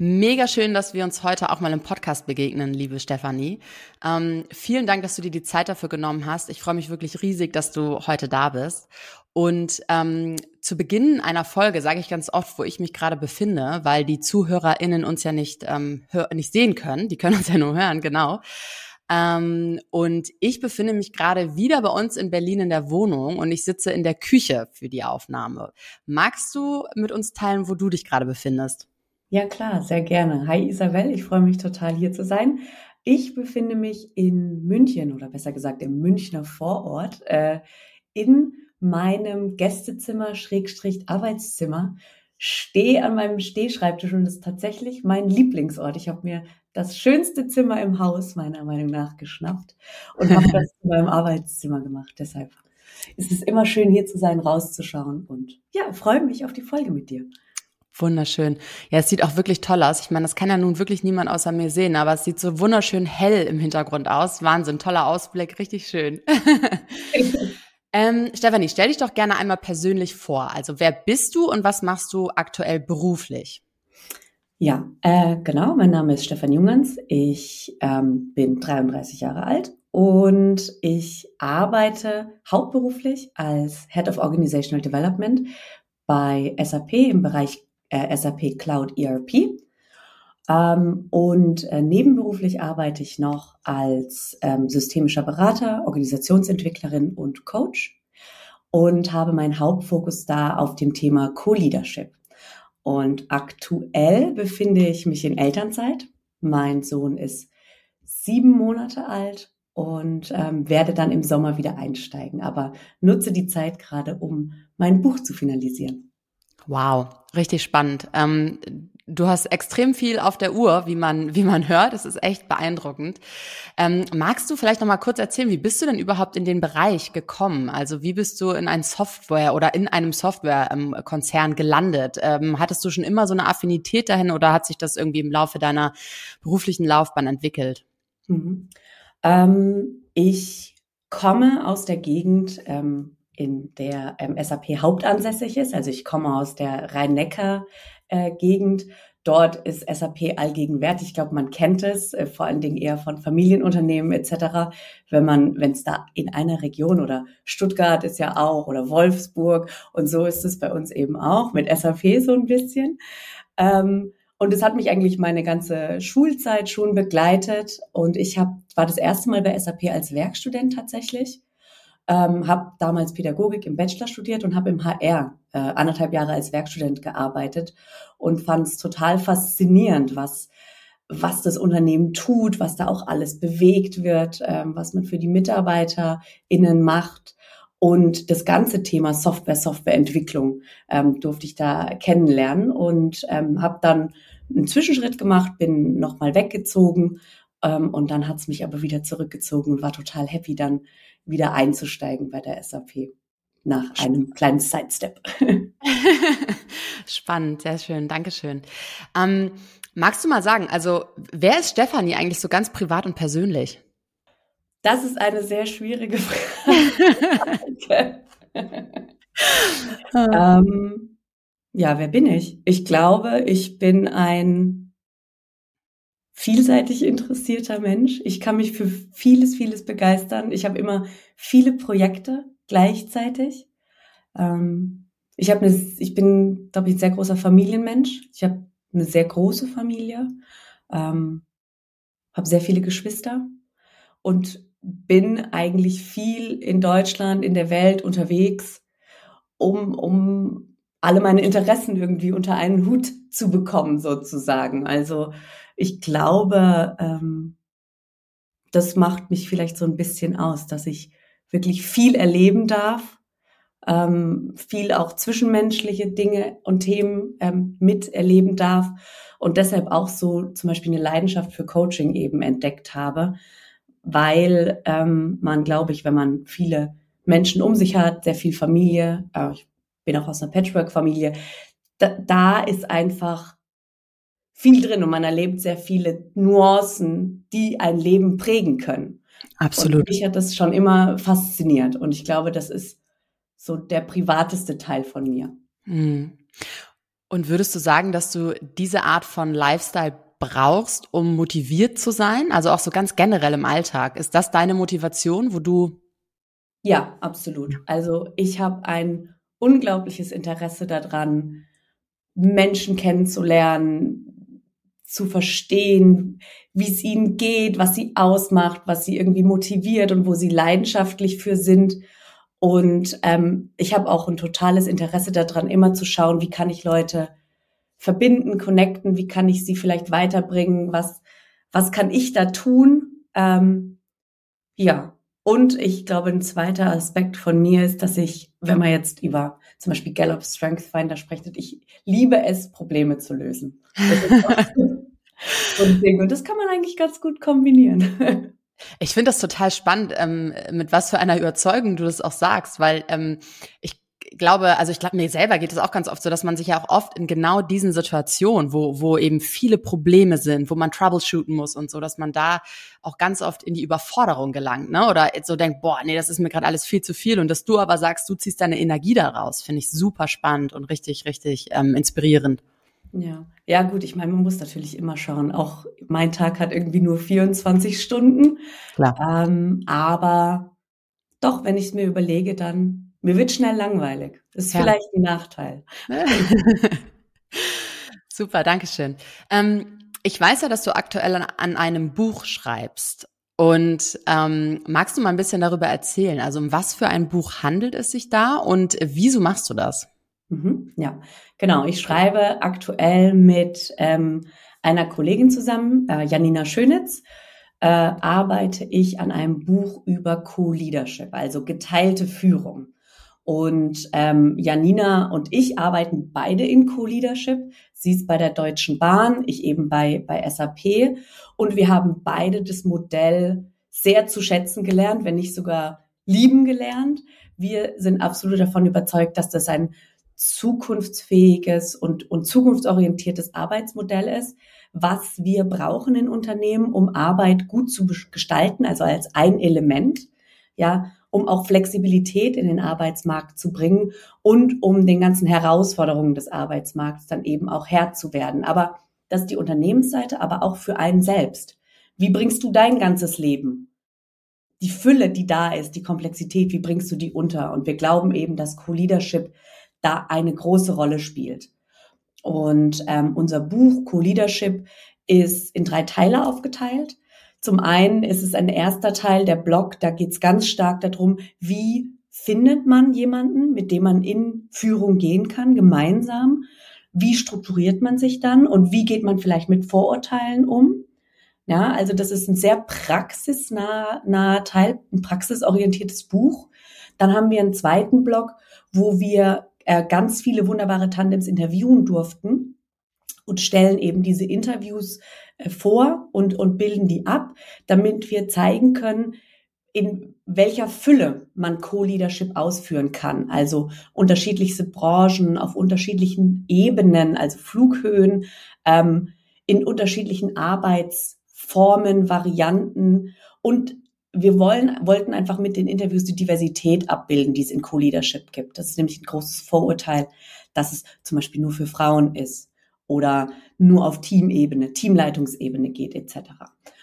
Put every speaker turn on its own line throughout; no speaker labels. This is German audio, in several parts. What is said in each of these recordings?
Mega schön, dass wir uns heute auch mal im Podcast begegnen, liebe Stefanie. Ähm, vielen Dank, dass du dir die Zeit dafür genommen hast. Ich freue mich wirklich riesig, dass du heute da bist. Und ähm, zu Beginn einer Folge sage ich ganz oft, wo ich mich gerade befinde, weil die ZuhörerInnen uns ja nicht, ähm, nicht sehen können. Die können uns ja nur hören, genau. Ähm, und ich befinde mich gerade wieder bei uns in Berlin in der Wohnung und ich sitze in der Küche für die Aufnahme. Magst du mit uns teilen, wo du dich gerade befindest?
Ja, klar, sehr gerne. Hi Isabel, ich freue mich total hier zu sein. Ich befinde mich in München oder besser gesagt im Münchner Vorort äh, in meinem Gästezimmer, Schrägstrich Arbeitszimmer, stehe an meinem Stehschreibtisch und das ist tatsächlich mein Lieblingsort. Ich habe mir das schönste Zimmer im Haus meiner Meinung nach geschnappt und habe das in meinem Arbeitszimmer gemacht. Deshalb ist es immer schön hier zu sein, rauszuschauen und ja, freue mich auf die Folge mit dir.
Wunderschön. Ja, es sieht auch wirklich toll aus. Ich meine, das kann ja nun wirklich niemand außer mir sehen, aber es sieht so wunderschön hell im Hintergrund aus. Wahnsinn, toller Ausblick, richtig schön. ähm, Stefanie, stell dich doch gerne einmal persönlich vor. Also wer bist du und was machst du aktuell beruflich?
Ja, äh, genau. Mein Name ist Stefan Jungens. Ich ähm, bin 33 Jahre alt und ich arbeite hauptberuflich als Head of Organizational Development bei SAP im Bereich äh, SAP Cloud ERP. Ähm, und äh, nebenberuflich arbeite ich noch als ähm, systemischer Berater, Organisationsentwicklerin und Coach und habe meinen Hauptfokus da auf dem Thema Co-Leadership. Und aktuell befinde ich mich in Elternzeit. Mein Sohn ist sieben Monate alt und ähm, werde dann im Sommer wieder einsteigen. Aber nutze die Zeit gerade, um mein Buch zu finalisieren.
Wow, richtig spannend. Ähm, du hast extrem viel auf der Uhr, wie man, wie man hört. Das ist echt beeindruckend. Ähm, magst du vielleicht noch mal kurz erzählen, wie bist du denn überhaupt in den Bereich gekommen? Also wie bist du in ein Software oder in einem Softwarekonzern gelandet? Ähm, hattest du schon immer so eine Affinität dahin oder hat sich das irgendwie im Laufe deiner beruflichen Laufbahn entwickelt?
Mhm. Ähm, ich komme aus der Gegend, ähm, in der ähm, SAP hauptansässig ist. Also ich komme aus der Rhein-Neckar-Gegend. Äh, Dort ist SAP allgegenwärtig. Ich glaube, man kennt es, äh, vor allen Dingen eher von Familienunternehmen etc. Wenn man, wenn es da in einer Region oder Stuttgart ist ja auch oder Wolfsburg und so ist es bei uns eben auch mit SAP so ein bisschen. Ähm, und es hat mich eigentlich meine ganze Schulzeit schon begleitet. Und ich hab, war das erste Mal bei SAP als Werkstudent tatsächlich ähm, habe damals Pädagogik im Bachelor studiert und habe im HR äh, anderthalb Jahre als Werkstudent gearbeitet und fand es total faszinierend, was was das Unternehmen tut, was da auch alles bewegt wird, ähm, was man für die MitarbeiterInnen macht. Und das ganze Thema Software, Softwareentwicklung ähm, durfte ich da kennenlernen und ähm, habe dann einen Zwischenschritt gemacht, bin nochmal weggezogen ähm, und dann hat's mich aber wieder zurückgezogen und war total happy, dann wieder einzusteigen bei der SAP nach einem kleinen Sidestep.
Spannend, sehr schön, Dankeschön. Ähm, magst du mal sagen, also wer ist Stefanie eigentlich so ganz privat und persönlich?
Das ist eine sehr schwierige Frage. ähm, ja, wer bin ich? Ich glaube, ich bin ein vielseitig interessierter Mensch. Ich kann mich für vieles, vieles begeistern. Ich habe immer viele Projekte gleichzeitig. Ähm, ich eine, ich bin, glaube ich, ein sehr großer Familienmensch. Ich habe eine sehr große Familie, ähm, habe sehr viele Geschwister und bin eigentlich viel in Deutschland, in der Welt unterwegs, um, um alle meine Interessen irgendwie unter einen Hut zu bekommen, sozusagen. Also ich glaube, ähm, das macht mich vielleicht so ein bisschen aus, dass ich wirklich viel erleben darf ähm, viel auch zwischenmenschliche Dinge und Themen ähm, miterleben darf und deshalb auch so zum Beispiel eine Leidenschaft für Coaching eben entdeckt habe, weil ähm, man, glaube ich, wenn man viele Menschen um sich hat, sehr viel Familie, äh, ich bin auch aus einer Patchwork-Familie, da, da ist einfach viel drin und man erlebt sehr viele Nuancen, die ein Leben prägen können.
Absolut.
Und mich hat das schon immer fasziniert und ich glaube, das ist so der privateste Teil von mir.
Hm. Und würdest du sagen, dass du diese Art von Lifestyle brauchst, um motiviert zu sein? Also auch so ganz generell im Alltag. Ist das deine Motivation, wo du?
Ja, absolut. Also ich habe ein unglaubliches Interesse daran, Menschen kennenzulernen, zu verstehen, wie es ihnen geht, was sie ausmacht, was sie irgendwie motiviert und wo sie leidenschaftlich für sind. Und ähm, ich habe auch ein totales Interesse daran, immer zu schauen, wie kann ich Leute verbinden, connecten, wie kann ich sie vielleicht weiterbringen, was, was kann ich da tun? Ähm, ja, und ich glaube, ein zweiter Aspekt von mir ist, dass ich, wenn man jetzt über zum Beispiel Gallup Strength Finder spricht, ich liebe es, Probleme zu lösen. und das kann man eigentlich ganz gut kombinieren.
Ich finde das total spannend, ähm, mit was für einer Überzeugung du das auch sagst, weil ähm, ich glaube, also ich glaube, mir selber geht es auch ganz oft so, dass man sich ja auch oft in genau diesen Situationen, wo, wo eben viele Probleme sind, wo man troubleshooten muss und so, dass man da auch ganz oft in die Überforderung gelangt, ne? Oder so denkt, boah, nee, das ist mir gerade alles viel zu viel. Und dass du aber sagst, du ziehst deine Energie daraus, finde ich super spannend und richtig, richtig ähm, inspirierend.
Ja, ja gut, ich meine, man muss natürlich immer schauen. Auch mein Tag hat irgendwie nur 24 Stunden. Klar. Ähm, aber doch, wenn ich es mir überlege, dann mir wird schnell langweilig. Das ist ja. vielleicht ein Nachteil.
Super, Dankeschön. Ähm, ich weiß ja, dass du aktuell an, an einem Buch schreibst. Und ähm, magst du mal ein bisschen darüber erzählen? Also um was für ein Buch handelt es sich da und wieso machst du das?
Mhm, ja, genau. Ich schreibe aktuell mit ähm, einer Kollegin zusammen, äh, Janina Schönitz, äh, arbeite ich an einem Buch über Co-Leadership, also geteilte Führung. Und ähm, Janina und ich arbeiten beide in Co-Leadership. Sie ist bei der Deutschen Bahn, ich eben bei, bei SAP. Und wir haben beide das Modell sehr zu schätzen gelernt, wenn nicht sogar lieben gelernt. Wir sind absolut davon überzeugt, dass das ein zukunftsfähiges und, und zukunftsorientiertes Arbeitsmodell ist, was wir brauchen in Unternehmen, um Arbeit gut zu gestalten, also als ein Element, ja, um auch Flexibilität in den Arbeitsmarkt zu bringen und um den ganzen Herausforderungen des Arbeitsmarkts dann eben auch Herr zu werden. Aber das ist die Unternehmensseite, aber auch für einen selbst. Wie bringst du dein ganzes Leben? Die Fülle, die da ist, die Komplexität, wie bringst du die unter? Und wir glauben eben, dass Co-Leadership da eine große Rolle spielt. Und ähm, unser Buch Co-Leadership ist in drei Teile aufgeteilt. Zum einen ist es ein erster Teil der Blog, da geht es ganz stark darum, wie findet man jemanden, mit dem man in Führung gehen kann, gemeinsam. Wie strukturiert man sich dann und wie geht man vielleicht mit Vorurteilen um? Ja, also das ist ein sehr praxisnaher Teil, ein praxisorientiertes Buch. Dann haben wir einen zweiten Blog, wo wir äh, ganz viele wunderbare Tandems interviewen durften und stellen eben diese Interviews vor und, und bilden die ab, damit wir zeigen können, in welcher Fülle man Co-Leadership ausführen kann. Also unterschiedlichste Branchen auf unterschiedlichen Ebenen, also Flughöhen, ähm, in unterschiedlichen Arbeitsformen, Varianten und wir wollen, wollten einfach mit den Interviews die Diversität abbilden, die es in Co-Leadership gibt. Das ist nämlich ein großes Vorurteil, dass es zum Beispiel nur für Frauen ist oder nur auf Teamebene, Teamleitungsebene geht etc.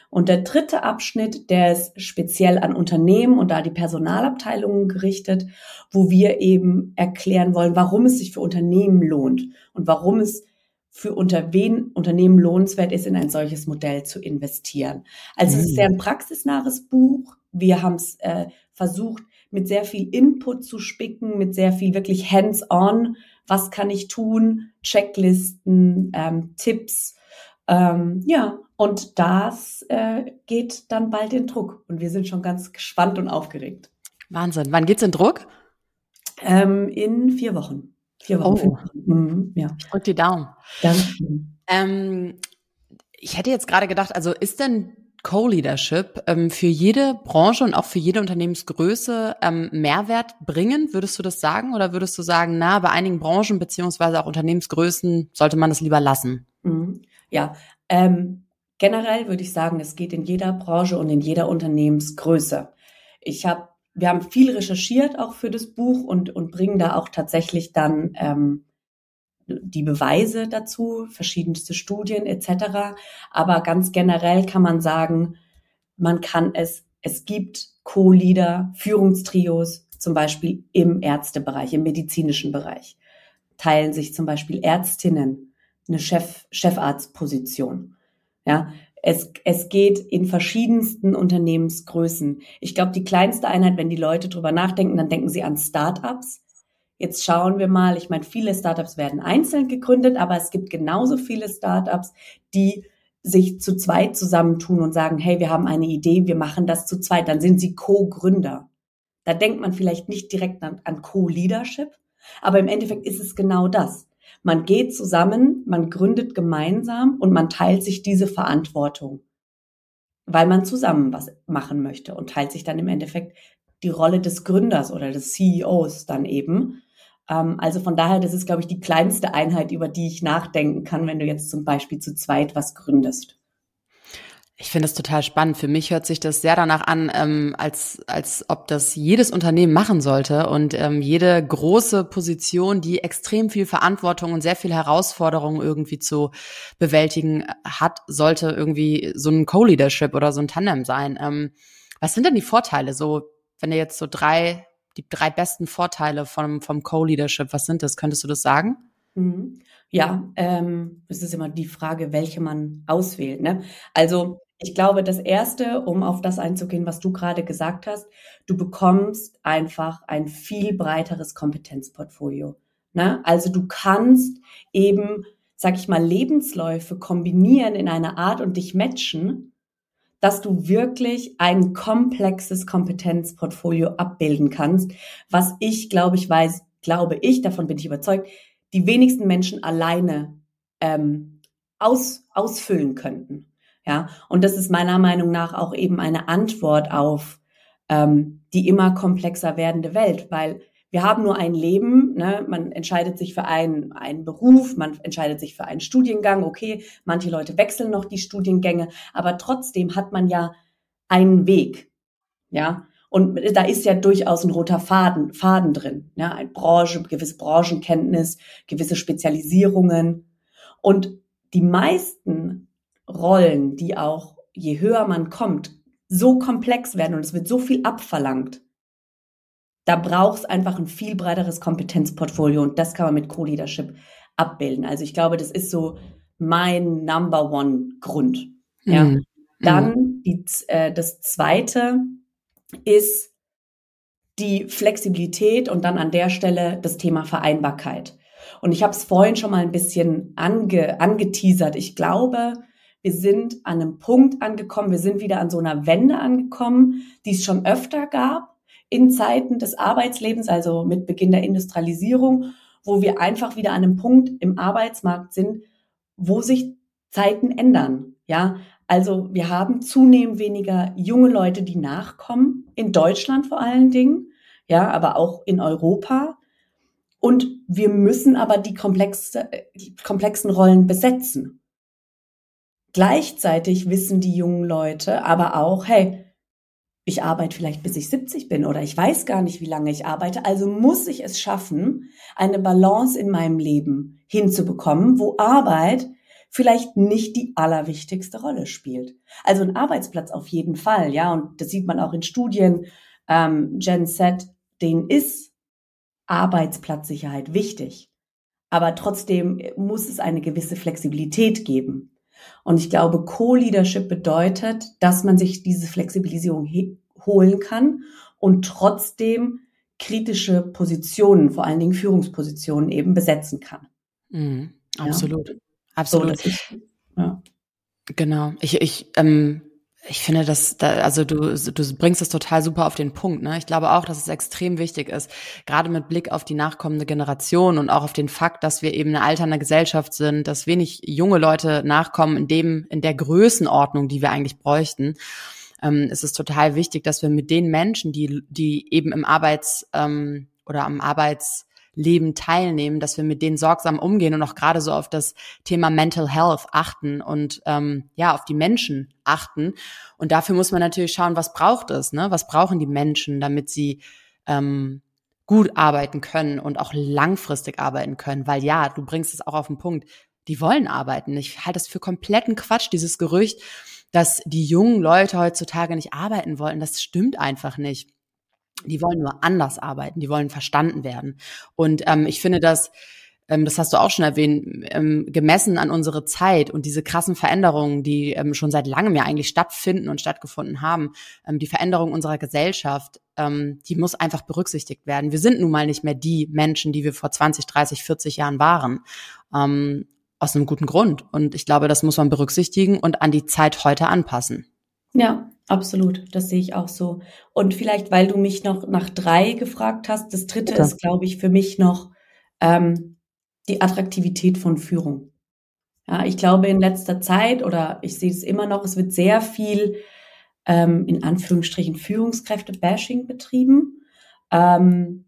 Und der dritte Abschnitt, der ist speziell an Unternehmen und da die Personalabteilungen gerichtet, wo wir eben erklären wollen, warum es sich für Unternehmen lohnt und warum es für unter wen Unternehmen lohnenswert ist, in ein solches Modell zu investieren. Also mhm. es ist sehr ein praxisnahes Buch. Wir haben es äh, versucht, mit sehr viel Input zu spicken, mit sehr viel wirklich hands-on. Was kann ich tun? Checklisten, ähm, Tipps. Ähm, ja, und das äh, geht dann bald in Druck. Und wir sind schon ganz gespannt und aufgeregt.
Wahnsinn. Wann geht's in Druck?
Ähm, in vier Wochen. Vier Wochen.
Oh. Mhm, ja. Ich drücke die Daumen. Danke. Ähm, ich hätte jetzt gerade gedacht, also ist denn Co-Leadership ähm, für jede Branche und auch für jede Unternehmensgröße ähm, Mehrwert bringen? Würdest du das sagen? Oder würdest du sagen, na, bei einigen Branchen beziehungsweise auch Unternehmensgrößen sollte man das lieber lassen?
Mhm. Ja, ähm, generell würde ich sagen, es geht in jeder Branche und in jeder Unternehmensgröße. Ich habe, wir haben viel recherchiert auch für das Buch und, und bringen da auch tatsächlich dann ähm, die Beweise dazu, verschiedenste Studien etc. Aber ganz generell kann man sagen, man kann es, es gibt Co-Leader, Führungstrios, zum Beispiel im Ärztebereich, im medizinischen Bereich. Teilen sich zum Beispiel Ärztinnen eine Chef, Chefarztposition. Ja, es, es geht in verschiedensten Unternehmensgrößen. Ich glaube, die kleinste Einheit, wenn die Leute drüber nachdenken, dann denken sie an Startups. Jetzt schauen wir mal, ich meine, viele Startups werden einzeln gegründet, aber es gibt genauso viele Startups, die sich zu zweit zusammentun und sagen, hey, wir haben eine Idee, wir machen das zu zweit, dann sind sie Co-Gründer. Da denkt man vielleicht nicht direkt an, an Co-Leadership, aber im Endeffekt ist es genau das. Man geht zusammen, man gründet gemeinsam und man teilt sich diese Verantwortung, weil man zusammen was machen möchte und teilt sich dann im Endeffekt die Rolle des Gründers oder des CEOs dann eben. Ähm, also von daher, das ist, glaube ich, die kleinste Einheit, über die ich nachdenken kann, wenn du jetzt zum Beispiel zu zweit was gründest.
Ich finde das total spannend. Für mich hört sich das sehr danach an, ähm, als, als ob das jedes Unternehmen machen sollte und ähm, jede große Position, die extrem viel Verantwortung und sehr viel Herausforderungen irgendwie zu bewältigen hat, sollte irgendwie so ein Co-Leadership oder so ein Tandem sein. Ähm, was sind denn die Vorteile? So, wenn du jetzt so drei die drei besten Vorteile vom, vom Co-Leadership, was sind das? Könntest du das sagen?
Mhm. Ja, ähm, es ist immer die Frage, welche man auswählt. Ne? Also ich glaube, das Erste, um auf das einzugehen, was du gerade gesagt hast, du bekommst einfach ein viel breiteres Kompetenzportfolio. Ne? Also du kannst eben, sag ich mal, Lebensläufe kombinieren in einer Art und dich matchen, dass du wirklich ein komplexes Kompetenzportfolio abbilden kannst, was ich, glaube ich, weiß, glaube ich, davon bin ich überzeugt, die wenigsten Menschen alleine ähm, aus, ausfüllen könnten. Ja, und das ist meiner Meinung nach auch eben eine Antwort auf ähm, die immer komplexer werdende Welt, weil wir haben nur ein Leben, ne? man entscheidet sich für einen, einen Beruf, man entscheidet sich für einen Studiengang, okay, manche Leute wechseln noch die Studiengänge, aber trotzdem hat man ja einen Weg, ja, und da ist ja durchaus ein roter Faden, Faden drin, ja, eine Branche, gewisse Branchenkenntnis, gewisse Spezialisierungen. Und die meisten Rollen, die auch je höher man kommt, so komplex werden und es wird so viel abverlangt, da braucht es einfach ein viel breiteres Kompetenzportfolio und das kann man mit Co-Leadership abbilden. Also ich glaube, das ist so mein Number One Grund. Ja. Mhm. Dann die, äh, das zweite ist die Flexibilität und dann an der Stelle das Thema Vereinbarkeit. Und ich habe es vorhin schon mal ein bisschen ange, angeteasert. Ich glaube, wir sind an einem Punkt angekommen, wir sind wieder an so einer Wende angekommen, die es schon öfter gab in Zeiten des Arbeitslebens, also mit Beginn der Industrialisierung, wo wir einfach wieder an einem Punkt im Arbeitsmarkt sind, wo sich Zeiten ändern. Ja, also wir haben zunehmend weniger junge Leute, die nachkommen, in Deutschland vor allen Dingen, ja, aber auch in Europa. Und wir müssen aber die, komplexe, die komplexen Rollen besetzen. Gleichzeitig wissen die jungen Leute aber auch, hey, ich arbeite vielleicht bis ich 70 bin oder ich weiß gar nicht, wie lange ich arbeite. Also muss ich es schaffen, eine Balance in meinem Leben hinzubekommen, wo Arbeit vielleicht nicht die allerwichtigste Rolle spielt. Also ein Arbeitsplatz auf jeden Fall, ja, und das sieht man auch in Studien. Ähm, Gen Z, den ist Arbeitsplatzsicherheit wichtig. Aber trotzdem muss es eine gewisse Flexibilität geben. Und ich glaube, Co-Leadership bedeutet, dass man sich diese Flexibilisierung holen kann und trotzdem kritische Positionen, vor allen Dingen Führungspositionen eben besetzen kann.
Mhm, absolut, ja. absolut. So, ist, ja. Genau. Ich, ich ähm, Ich finde, dass da, also du, du bringst es total super auf den Punkt. Ne? Ich glaube auch, dass es extrem wichtig ist, gerade mit Blick auf die nachkommende Generation und auch auf den Fakt, dass wir eben eine alternde Gesellschaft sind, dass wenig junge Leute nachkommen in dem, in der Größenordnung, die wir eigentlich bräuchten. Ähm, ist total wichtig, dass wir mit den Menschen, die, die eben im Arbeits ähm, oder am Arbeits Leben teilnehmen, dass wir mit denen sorgsam umgehen und auch gerade so auf das Thema Mental Health achten und ähm, ja, auf die Menschen achten. Und dafür muss man natürlich schauen, was braucht es, ne? Was brauchen die Menschen, damit sie ähm, gut arbeiten können und auch langfristig arbeiten können. Weil ja, du bringst es auch auf den Punkt, die wollen arbeiten. Ich halte es für kompletten Quatsch, dieses Gerücht, dass die jungen Leute heutzutage nicht arbeiten wollen. Das stimmt einfach nicht die wollen nur anders arbeiten, die wollen verstanden werden. Und ähm, ich finde das, ähm, das hast du auch schon erwähnt, ähm, gemessen an unsere Zeit und diese krassen Veränderungen, die ähm, schon seit langem ja eigentlich stattfinden und stattgefunden haben, ähm, die Veränderung unserer Gesellschaft, ähm, die muss einfach berücksichtigt werden. Wir sind nun mal nicht mehr die Menschen, die wir vor 20, 30, 40 Jahren waren. Ähm, aus einem guten Grund. Und ich glaube, das muss man berücksichtigen und an die Zeit heute anpassen.
Ja, Absolut, das sehe ich auch so. Und vielleicht, weil du mich noch nach drei gefragt hast, das dritte ja. ist, glaube ich, für mich noch ähm, die Attraktivität von Führung. Ja, ich glaube, in letzter Zeit, oder ich sehe es immer noch, es wird sehr viel ähm, in Anführungsstrichen Führungskräfte-Bashing betrieben. Ähm,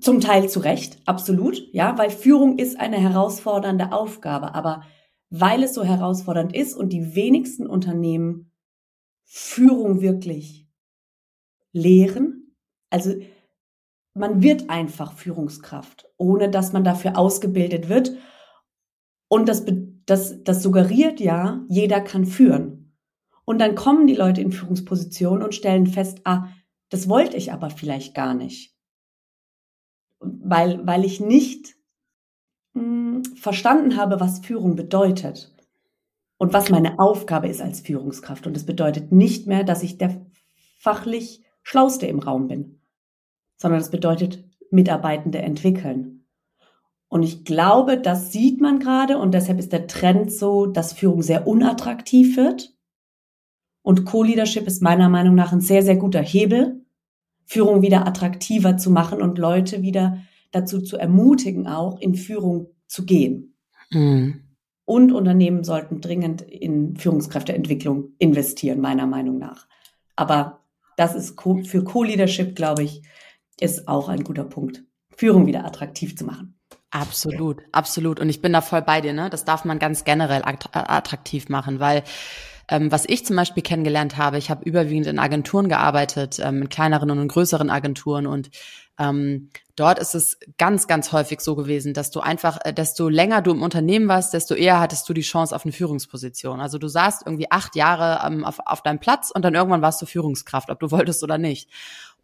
zum Teil zu Recht, absolut, ja, weil Führung ist eine herausfordernde Aufgabe, aber weil es so herausfordernd ist und die wenigsten Unternehmen Führung wirklich lehren. Also man wird einfach Führungskraft, ohne dass man dafür ausgebildet wird. Und das, das, das suggeriert ja, jeder kann führen. Und dann kommen die Leute in Führungspositionen und stellen fest, ah, das wollte ich aber vielleicht gar nicht. Weil, weil ich nicht mh, hm, verstanden habe, was Führung bedeutet und was meine Aufgabe ist als Führungskraft. Und das bedeutet nicht mehr, dass ich der fachlich Schlauste im Raum bin, sondern das bedeutet Mitarbeitende entwickeln. Und ich glaube, das sieht man gerade und deshalb ist der Trend so, dass Führung sehr unattraktiv wird. Und Co-Leadership ist meiner Meinung nach ein sehr, sehr guter Hebel, Führung wieder attraktiver zu machen und Leute wieder dazu zu ermutigen, auch in Führung zu gehen. Mhm. Und Unternehmen sollten dringend in Führungskräfteentwicklung investieren, meiner Meinung nach. Aber das ist für Co-Leadership, glaube ich, ist auch ein guter Punkt, Führung wieder attraktiv zu machen.
Absolut, absolut. Und ich bin da voll bei dir, ne? Das darf man ganz generell attraktiv machen, weil ähm, was ich zum Beispiel kennengelernt habe, ich habe überwiegend in Agenturen gearbeitet, ähm, in kleineren und in größeren Agenturen und ähm, dort ist es ganz, ganz häufig so gewesen, dass du einfach, äh, desto länger du im Unternehmen warst, desto eher hattest du die Chance auf eine Führungsposition. Also du saßt irgendwie acht Jahre ähm, auf, auf deinem Platz und dann irgendwann warst du Führungskraft, ob du wolltest oder nicht.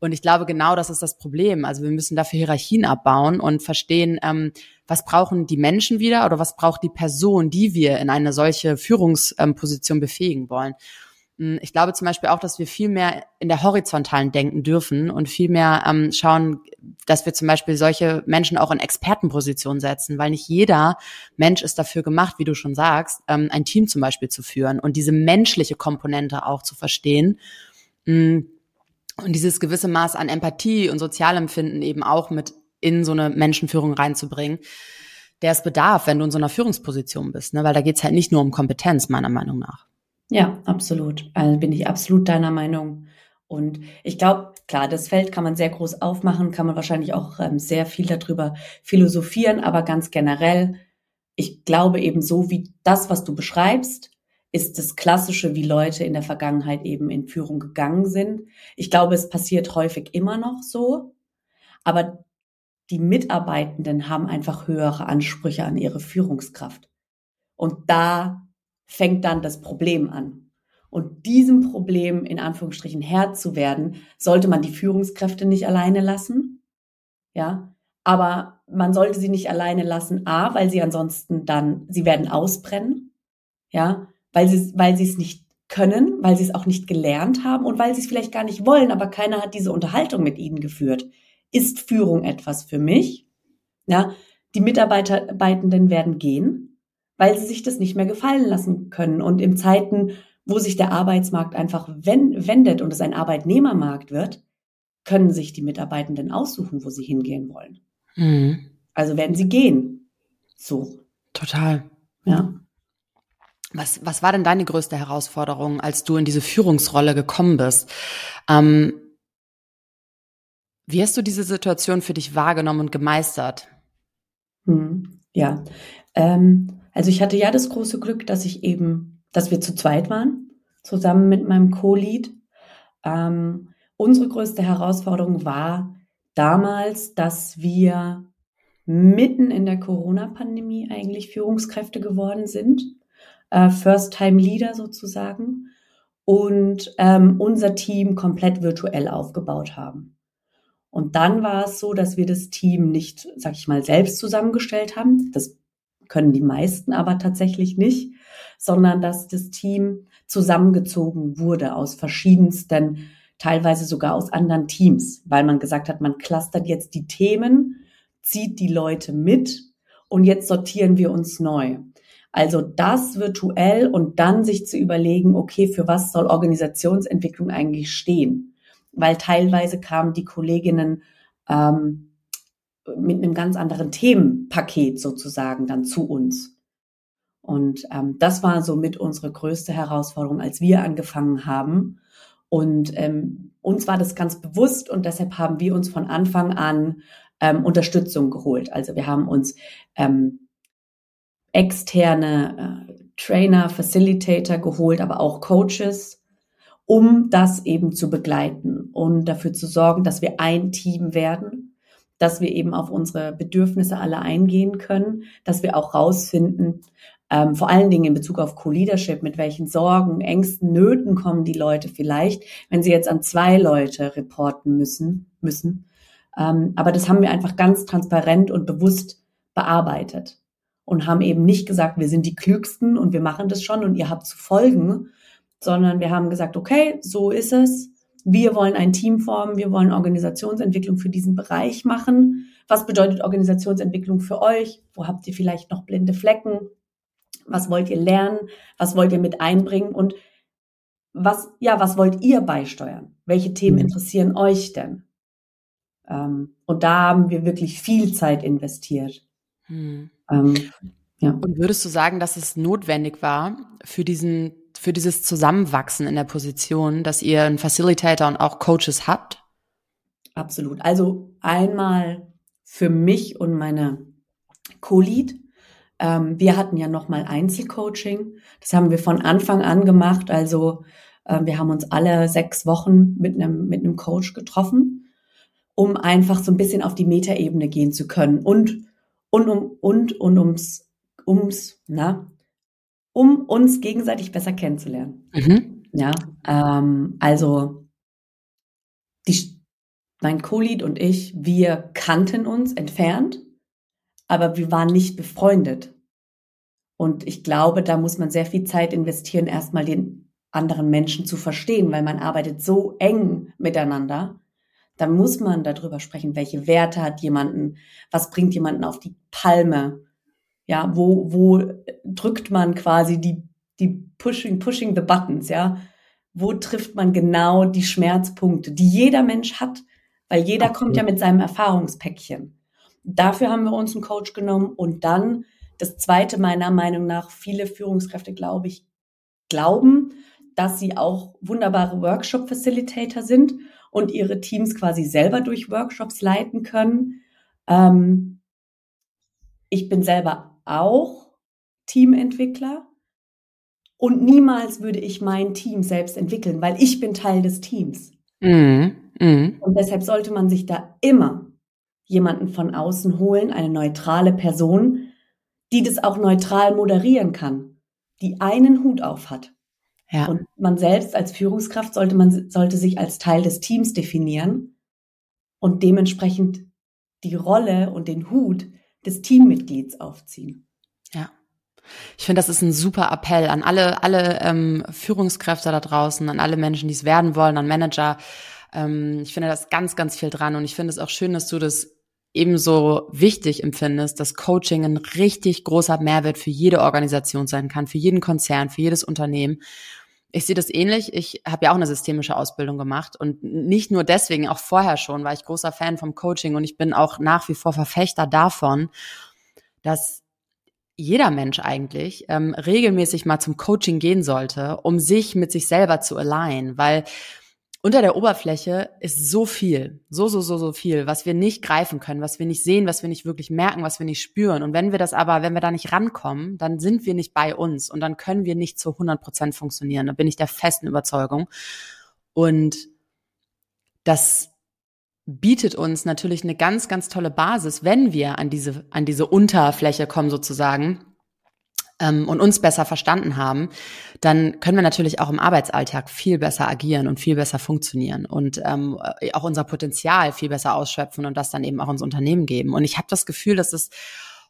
Und ich glaube, genau das ist das Problem. Also wir müssen dafür Hierarchien abbauen und verstehen, ähm, was brauchen die Menschen wieder oder was braucht die Person, die wir in eine solche Führungsposition befähigen wollen. Hm, ich glaube zum Beispiel auch, dass wir viel mehr in der horizontalen denken dürfen und viel mehr ähm, schauen, dass wir zum Beispiel solche Menschen auch in Expertenpositionen setzen, weil nicht jeder Mensch ist dafür gemacht, wie du schon sagst, ähm, ein Team zum Beispiel zu führen und diese menschliche Komponente auch zu verstehen. Hm, und dieses gewisse Maß an Empathie und Sozialempfinden eben auch mit in so eine Menschenführung reinzubringen, der es bedarf, wenn du in so einer Führungsposition bist, ne? weil da geht's halt nicht nur um Kompetenz, meiner Meinung nach.
Ja, absolut. Also bin ich absolut deiner Meinung. Und ich glaube, klar, das Feld kann man sehr groß aufmachen, kann man wahrscheinlich auch ähm, sehr viel darüber philosophieren, aber ganz generell, ich glaube eben so wie das, was du beschreibst, ist das Klassische, wie Leute in der Vergangenheit eben in Führung gegangen sind. Ich glaube, es passiert häufig immer noch so, aber die Mitarbeitenden haben einfach höhere Ansprüche an ihre Führungskraft. Und da fängt dann das Problem an. Und diesem Problem in Anführungsstrichen Herr zu werden, sollte man die Führungskräfte nicht alleine lassen. Ja, aber man sollte sie nicht alleine lassen, a, weil sie ansonsten dann, sie werden ausbrennen. Ja, weil sie, weil sie es nicht können, weil sie es auch nicht gelernt haben und weil sie es vielleicht gar nicht wollen, aber keiner hat diese Unterhaltung mit ihnen geführt. Ist Führung etwas für mich? Ja, die Mitarbeitenden werden gehen weil sie sich das nicht mehr gefallen lassen können. Und in Zeiten, wo sich der Arbeitsmarkt einfach wendet und es ein Arbeitnehmermarkt wird, können sich die Mitarbeitenden aussuchen, wo sie hingehen wollen. Mhm. Also werden sie gehen. So.
Total.
Ja.
Was, was war denn deine größte Herausforderung, als du in diese Führungsrolle gekommen bist? Ähm, wie hast du diese Situation für dich wahrgenommen und gemeistert?
Hm, ja, ähm, also ich hatte ja das große Glück, dass ich eben, dass wir zu zweit waren, zusammen mit meinem Co-Lead. Ähm, unsere größte Herausforderung war damals, dass wir mitten in der Corona-Pandemie eigentlich Führungskräfte geworden sind, äh, First-Time-Leader sozusagen, und ähm, unser Team komplett virtuell aufgebaut haben. Und dann war es so, dass wir das Team nicht, sag ich mal, selbst zusammengestellt haben. Das können die meisten aber tatsächlich nicht, sondern dass das Team zusammengezogen wurde aus verschiedensten, teilweise sogar aus anderen Teams, weil man gesagt hat, man clustert jetzt die Themen, zieht die Leute mit und jetzt sortieren wir uns neu. Also das virtuell und dann sich zu überlegen, okay, für was soll Organisationsentwicklung eigentlich stehen? weil teilweise kamen die Kolleginnen ähm, mit einem ganz anderen Themenpaket sozusagen dann zu uns. Und ähm, das war somit unsere größte Herausforderung, als wir angefangen haben. Und ähm, uns war das ganz bewusst und deshalb haben wir uns von Anfang an ähm, Unterstützung geholt. Also wir haben uns ähm, externe äh, Trainer, Facilitator geholt, aber auch Coaches, um das eben zu begleiten und dafür zu sorgen, dass wir ein Team werden, dass wir eben auf unsere Bedürfnisse alle eingehen können, dass wir auch rausfinden, ähm, vor allen Dingen in Bezug auf Co-Leadership, mit welchen Sorgen, Ängsten, Nöten kommen die Leute vielleicht, wenn sie jetzt an zwei Leute reporten müssen, müssen. Ähm, aber das haben wir einfach ganz transparent und bewusst bearbeitet und haben eben nicht gesagt, wir sind die Klügsten und wir machen das schon und ihr habt zu folgen, sondern wir haben gesagt, okay, so ist es. Wir wollen ein Team formen, wir wollen Organisationsentwicklung für diesen Bereich machen. Was bedeutet Organisationsentwicklung für euch? Wo habt ihr vielleicht noch blinde Flecken? Was wollt ihr lernen? Was wollt ihr mit einbringen? Und was, ja, was wollt ihr beisteuern? Welche Themen mhm. interessieren euch denn? Ähm, und da haben wir wirklich viel Zeit investiert.
Hm. Ähm, ja. Und würdest du sagen, dass es notwendig war für diesen für dieses Zusammenwachsen in der Position, dass ihr einen Facilitator und auch Coaches habt?
Absolut. Also einmal für mich und meine Co-Lead. Ähm, wir hatten ja nochmal Einzelcoaching. Das haben wir von Anfang an gemacht. Also äh, wir haben uns alle sechs Wochen mit einem, mit Coach getroffen, um einfach so ein bisschen auf die Metaebene gehen zu können und, und um, und, und ums, ums, na, um uns gegenseitig besser kennenzulernen. Mhm. Ja, ähm, also die, mein Co-Lead und ich, wir kannten uns entfernt, aber wir waren nicht befreundet. Und ich glaube, da muss man sehr viel Zeit investieren, erstmal den anderen Menschen zu verstehen, weil man arbeitet so eng miteinander. Da muss man darüber sprechen, welche Werte hat jemanden, was bringt jemanden auf die Palme, ja, wo, wo drückt man quasi die, die pushing, pushing the buttons, ja? Wo trifft man genau die Schmerzpunkte, die jeder Mensch hat? Weil jeder okay. kommt ja mit seinem Erfahrungspäckchen. Dafür haben wir uns einen Coach genommen und dann das zweite meiner Meinung nach, viele Führungskräfte, glaube ich, glauben, dass sie auch wunderbare Workshop-Facilitator sind und ihre Teams quasi selber durch Workshops leiten können. Ähm, ich bin selber auch Teamentwickler und niemals würde ich mein Team selbst entwickeln, weil ich bin Teil des Teams. Mhm. Mhm. Und deshalb sollte man sich da immer jemanden von außen holen, eine neutrale Person, die das auch neutral moderieren kann, die einen Hut auf hat. Ja. Und man selbst als Führungskraft sollte man sollte sich als Teil des Teams definieren und dementsprechend die Rolle und den Hut des Teammitglieds aufziehen.
Ja. Ich finde, das ist ein super Appell an alle, alle ähm, Führungskräfte da draußen, an alle Menschen, die es werden wollen, an Manager. Ähm, ich finde, da ist ganz, ganz viel dran und ich finde es auch schön, dass du das ebenso wichtig empfindest, dass Coaching ein richtig großer Mehrwert für jede Organisation sein kann, für jeden Konzern, für jedes Unternehmen. Ich sehe das ähnlich. Ich habe ja auch eine systemische Ausbildung gemacht und nicht nur deswegen, auch vorher schon, war ich großer Fan vom Coaching und ich bin auch nach wie vor Verfechter davon, dass jeder Mensch eigentlich ähm, regelmäßig mal zum Coaching gehen sollte, um sich mit sich selber zu alignen, weil unter der Oberfläche ist so viel, so, so, so, so viel, was wir nicht greifen können, was wir nicht sehen, was wir nicht wirklich merken, was wir nicht spüren. Und wenn wir das aber, wenn wir da nicht rankommen, dann sind wir nicht bei uns und dann können wir nicht zu 100 Prozent funktionieren. Da bin ich der festen Überzeugung. Und das bietet uns natürlich eine ganz, ganz tolle Basis, wenn wir an diese, an diese Unterfläche kommen sozusagen, ähm, und uns besser verstanden haben, dann können wir natürlich auch im Arbeitsalltag viel besser agieren und viel besser funktionieren und ähm, auch unser Potenzial viel besser ausschöpfen und das dann eben auch ins Unternehmen geben. Und ich habe das Gefühl, dass es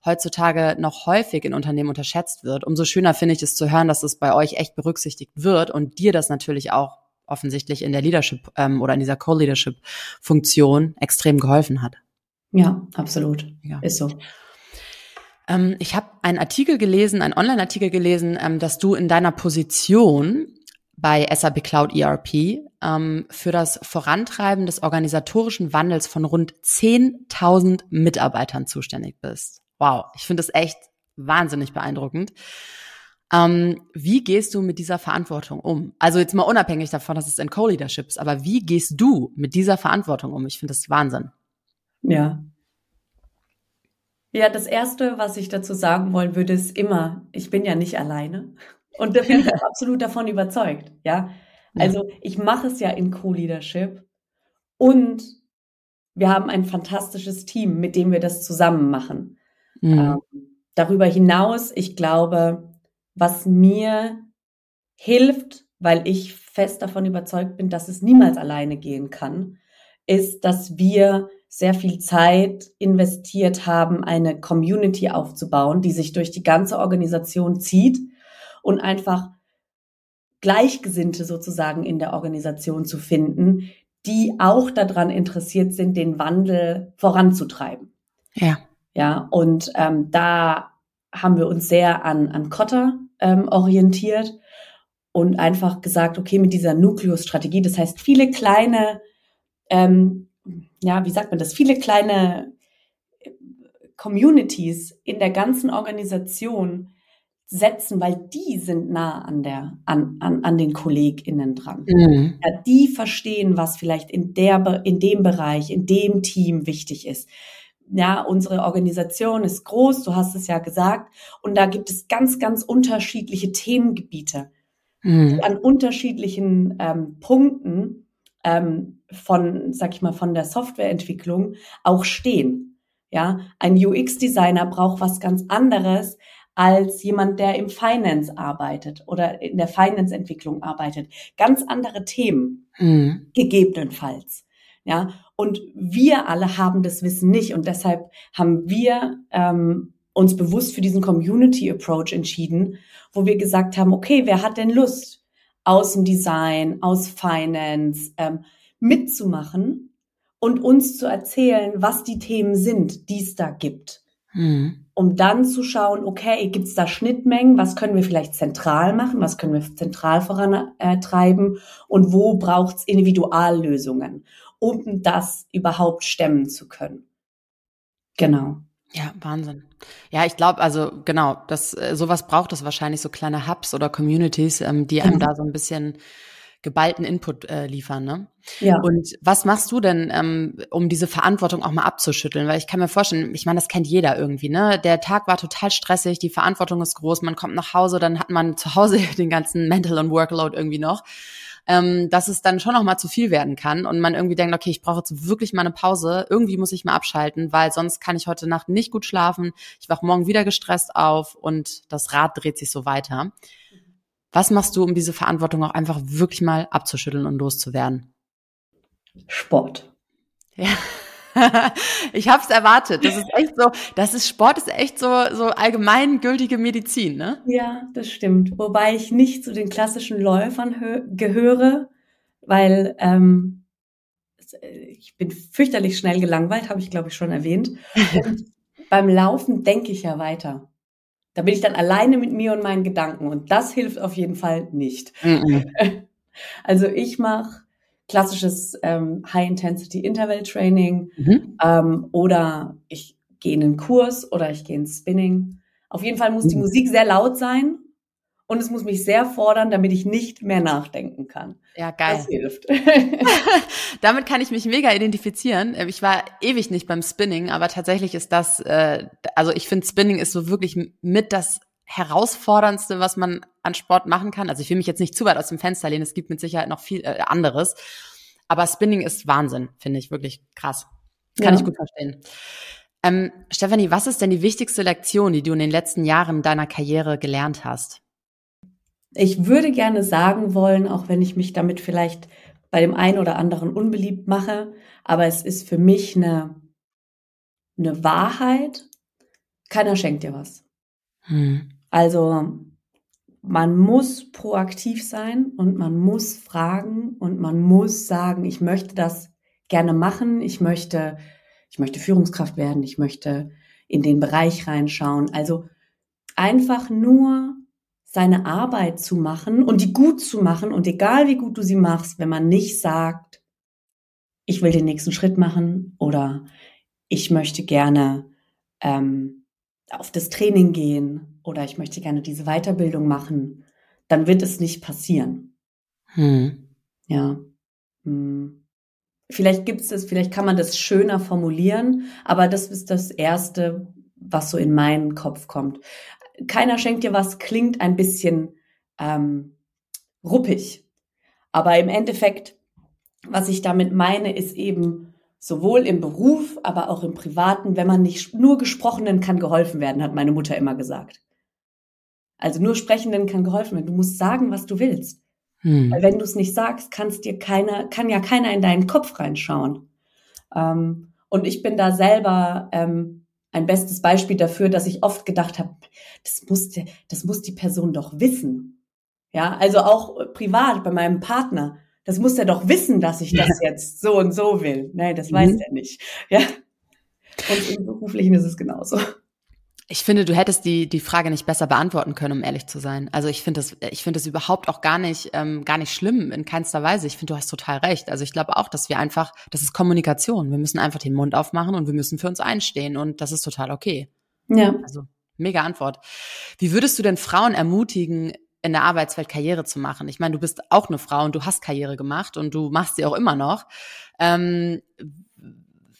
heutzutage noch häufig in Unternehmen unterschätzt wird. Umso schöner finde ich es zu hören, dass es bei euch echt berücksichtigt wird und dir das natürlich auch offensichtlich in der Leadership ähm, oder in dieser Co-Leadership-Funktion extrem geholfen hat.
Ja, absolut. Ja. Ist so.
Ähm, ich habe einen Artikel gelesen, einen Online-Artikel gelesen, ähm, dass du in deiner Position bei SAP Cloud ERP ähm, für das Vorantreiben des organisatorischen Wandels von rund 10.000 Mitarbeitern zuständig bist. Wow, ich finde das echt wahnsinnig beeindruckend. Ähm, wie gehst du mit dieser Verantwortung um? Also jetzt mal unabhängig davon, dass es in Co-Leadership ist, aber wie gehst du mit dieser Verantwortung um? Ich finde das Wahnsinn.
Ja, ja, das Erste, was ich dazu sagen wollen würde, ist immer, ich bin ja nicht alleine. Und da bin ich absolut davon überzeugt. Ja, also ich mache es ja in Co-Leadership und wir haben ein fantastisches Team, mit dem wir das zusammen machen. Mhm. Ähm, darüber hinaus, ich glaube, was mir hilft, weil ich fest davon überzeugt bin, dass es niemals alleine gehen kann, ist, dass wir sehr viel Zeit investiert haben, eine Community aufzubauen, die sich durch die ganze Organisation zieht und einfach Gleichgesinnte sozusagen in der Organisation zu finden, die auch daran interessiert sind, den Wandel voranzutreiben.
Ja.
Ja, und ähm, da haben wir uns sehr an, an Kotter ähm, orientiert und einfach gesagt, okay, mit dieser Nukleus-Strategie, das heißt viele kleine ähm, ja, wie sagt man das, viele kleine äh, Communities in der ganzen Organisation setzen, weil die sind nah an der, an, an, an den KollegInnen dran. Mhm. Ja, die verstehen, was vielleicht in der, in dem Bereich, in dem Team wichtig ist. Ja, unsere Organisation ist groß, du hast es ja gesagt, und da gibt es ganz, ganz unterschiedliche Themengebiete, mhm. an unterschiedlichen ähm, Punkten ähm, von, sag ich mal, von der Softwareentwicklung auch stehen. Ja, ein UX-Designer braucht was ganz anderes als jemand, der im Finance arbeitet oder in der Finance-Entwicklung arbeitet. Ganz andere Themen, mhm. gegebenenfalls. Ja, und wir alle haben das Wissen nicht und deshalb haben wir ähm, uns bewusst für diesen Community Approach entschieden, wo wir gesagt haben, okay, wer hat denn Lust aus dem Design, aus Finance, ähm, mitzumachen und uns zu erzählen, was die Themen sind, die es da gibt. Mhm. Um dann zu schauen, okay, gibt es da Schnittmengen, was können wir vielleicht zentral machen, was können wir zentral vorantreiben und wo braucht es Individuallösungen, um das überhaupt stemmen zu können. Genau.
Ja, Wahnsinn. Ja, ich glaube, also genau, das äh, sowas braucht es wahrscheinlich so kleine Hubs oder Communities, ähm, die einem mhm. da so ein bisschen geballten Input äh, liefern. Ne? Ja. Und was machst du denn, ähm, um diese Verantwortung auch mal abzuschütteln? Weil ich kann mir vorstellen, ich meine, das kennt jeder irgendwie. Ne? Der Tag war total stressig, die Verantwortung ist groß, man kommt nach Hause, dann hat man zu Hause den ganzen Mental und Workload irgendwie noch. Ähm, dass es dann schon noch mal zu viel werden kann und man irgendwie denkt, okay, ich brauche jetzt wirklich mal eine Pause, irgendwie muss ich mal abschalten, weil sonst kann ich heute Nacht nicht gut schlafen, ich wach morgen wieder gestresst auf und das Rad dreht sich so weiter. Was machst du, um diese Verantwortung auch einfach wirklich mal abzuschütteln und loszuwerden?
Sport.
Ja. ich habe es erwartet. Das ist echt so, das ist Sport ist echt so so allgemeingültige Medizin, ne?
Ja, das stimmt. Wobei ich nicht zu den klassischen Läufern gehöre, weil ähm, ich bin fürchterlich schnell gelangweilt, habe ich glaube ich schon erwähnt. Und beim Laufen denke ich ja weiter. Da bin ich dann alleine mit mir und meinen Gedanken und das hilft auf jeden Fall nicht. Mhm. Also ich mache klassisches ähm, High-Intensity-Interval-Training mhm. ähm, oder ich gehe in einen Kurs oder ich gehe ins Spinning. Auf jeden Fall muss die mhm. Musik sehr laut sein und es muss mich sehr fordern, damit ich nicht mehr nachdenken kann.
Ja, geil. Das
hilft.
Damit kann ich mich mega identifizieren. Ich war ewig nicht beim Spinning, aber tatsächlich ist das, äh, also ich finde Spinning ist so wirklich mit das herausforderndste, was man an Sport machen kann. Also ich will mich jetzt nicht zu weit aus dem Fenster lehnen. Es gibt mit Sicherheit noch viel äh, anderes. Aber Spinning ist Wahnsinn, finde ich wirklich krass. Kann ja. ich gut verstehen. Ähm, Stephanie, was ist denn die wichtigste Lektion, die du in den letzten Jahren deiner Karriere gelernt hast?
Ich würde gerne sagen wollen, auch wenn ich mich damit vielleicht bei dem einen oder anderen unbeliebt mache, aber es ist für mich eine, eine Wahrheit. Keiner schenkt dir was. Hm. Also man muss proaktiv sein und man muss fragen und man muss sagen, ich möchte das gerne machen, ich möchte, ich möchte Führungskraft werden, ich möchte in den Bereich reinschauen. Also einfach nur seine Arbeit zu machen und die gut zu machen und egal wie gut du sie machst, wenn man nicht sagt, ich will den nächsten Schritt machen oder ich möchte gerne ähm, auf das Training gehen oder ich möchte gerne diese Weiterbildung machen, dann wird es nicht passieren. Hm. Ja. Hm. Vielleicht gibt es, vielleicht kann man das schöner formulieren, aber das ist das Erste, was so in meinen Kopf kommt keiner schenkt dir was, klingt ein bisschen ähm, ruppig. Aber im Endeffekt, was ich damit meine, ist eben sowohl im Beruf, aber auch im Privaten, wenn man nicht nur Gesprochenen kann geholfen werden, hat meine Mutter immer gesagt. Also nur Sprechenden kann geholfen werden. Du musst sagen, was du willst. Hm. Weil wenn du es nicht sagst, kannst dir keiner, kann ja keiner in deinen Kopf reinschauen. Ähm, und ich bin da selber ähm, ein bestes Beispiel dafür, dass ich oft gedacht habe, das muss, der, das muss die Person doch wissen. Ja, also auch privat bei meinem Partner. Das muss er doch wissen, dass ich das ja. jetzt so und so will. Nein, das mhm. weiß er nicht. Ja. Und im Beruflichen ist es genauso.
Ich finde, du hättest die, die Frage nicht besser beantworten können, um ehrlich zu sein. Also ich finde das, ich finde das überhaupt auch gar nicht, ähm, gar nicht schlimm, in keinster Weise. Ich finde, du hast total recht. Also ich glaube auch, dass wir einfach, das ist Kommunikation. Wir müssen einfach den Mund aufmachen und wir müssen für uns einstehen und das ist total okay.
Ja.
Also mega Antwort. Wie würdest du denn Frauen ermutigen, in der Arbeitswelt Karriere zu machen? Ich meine, du bist auch eine Frau und du hast Karriere gemacht und du machst sie auch immer noch. Ähm,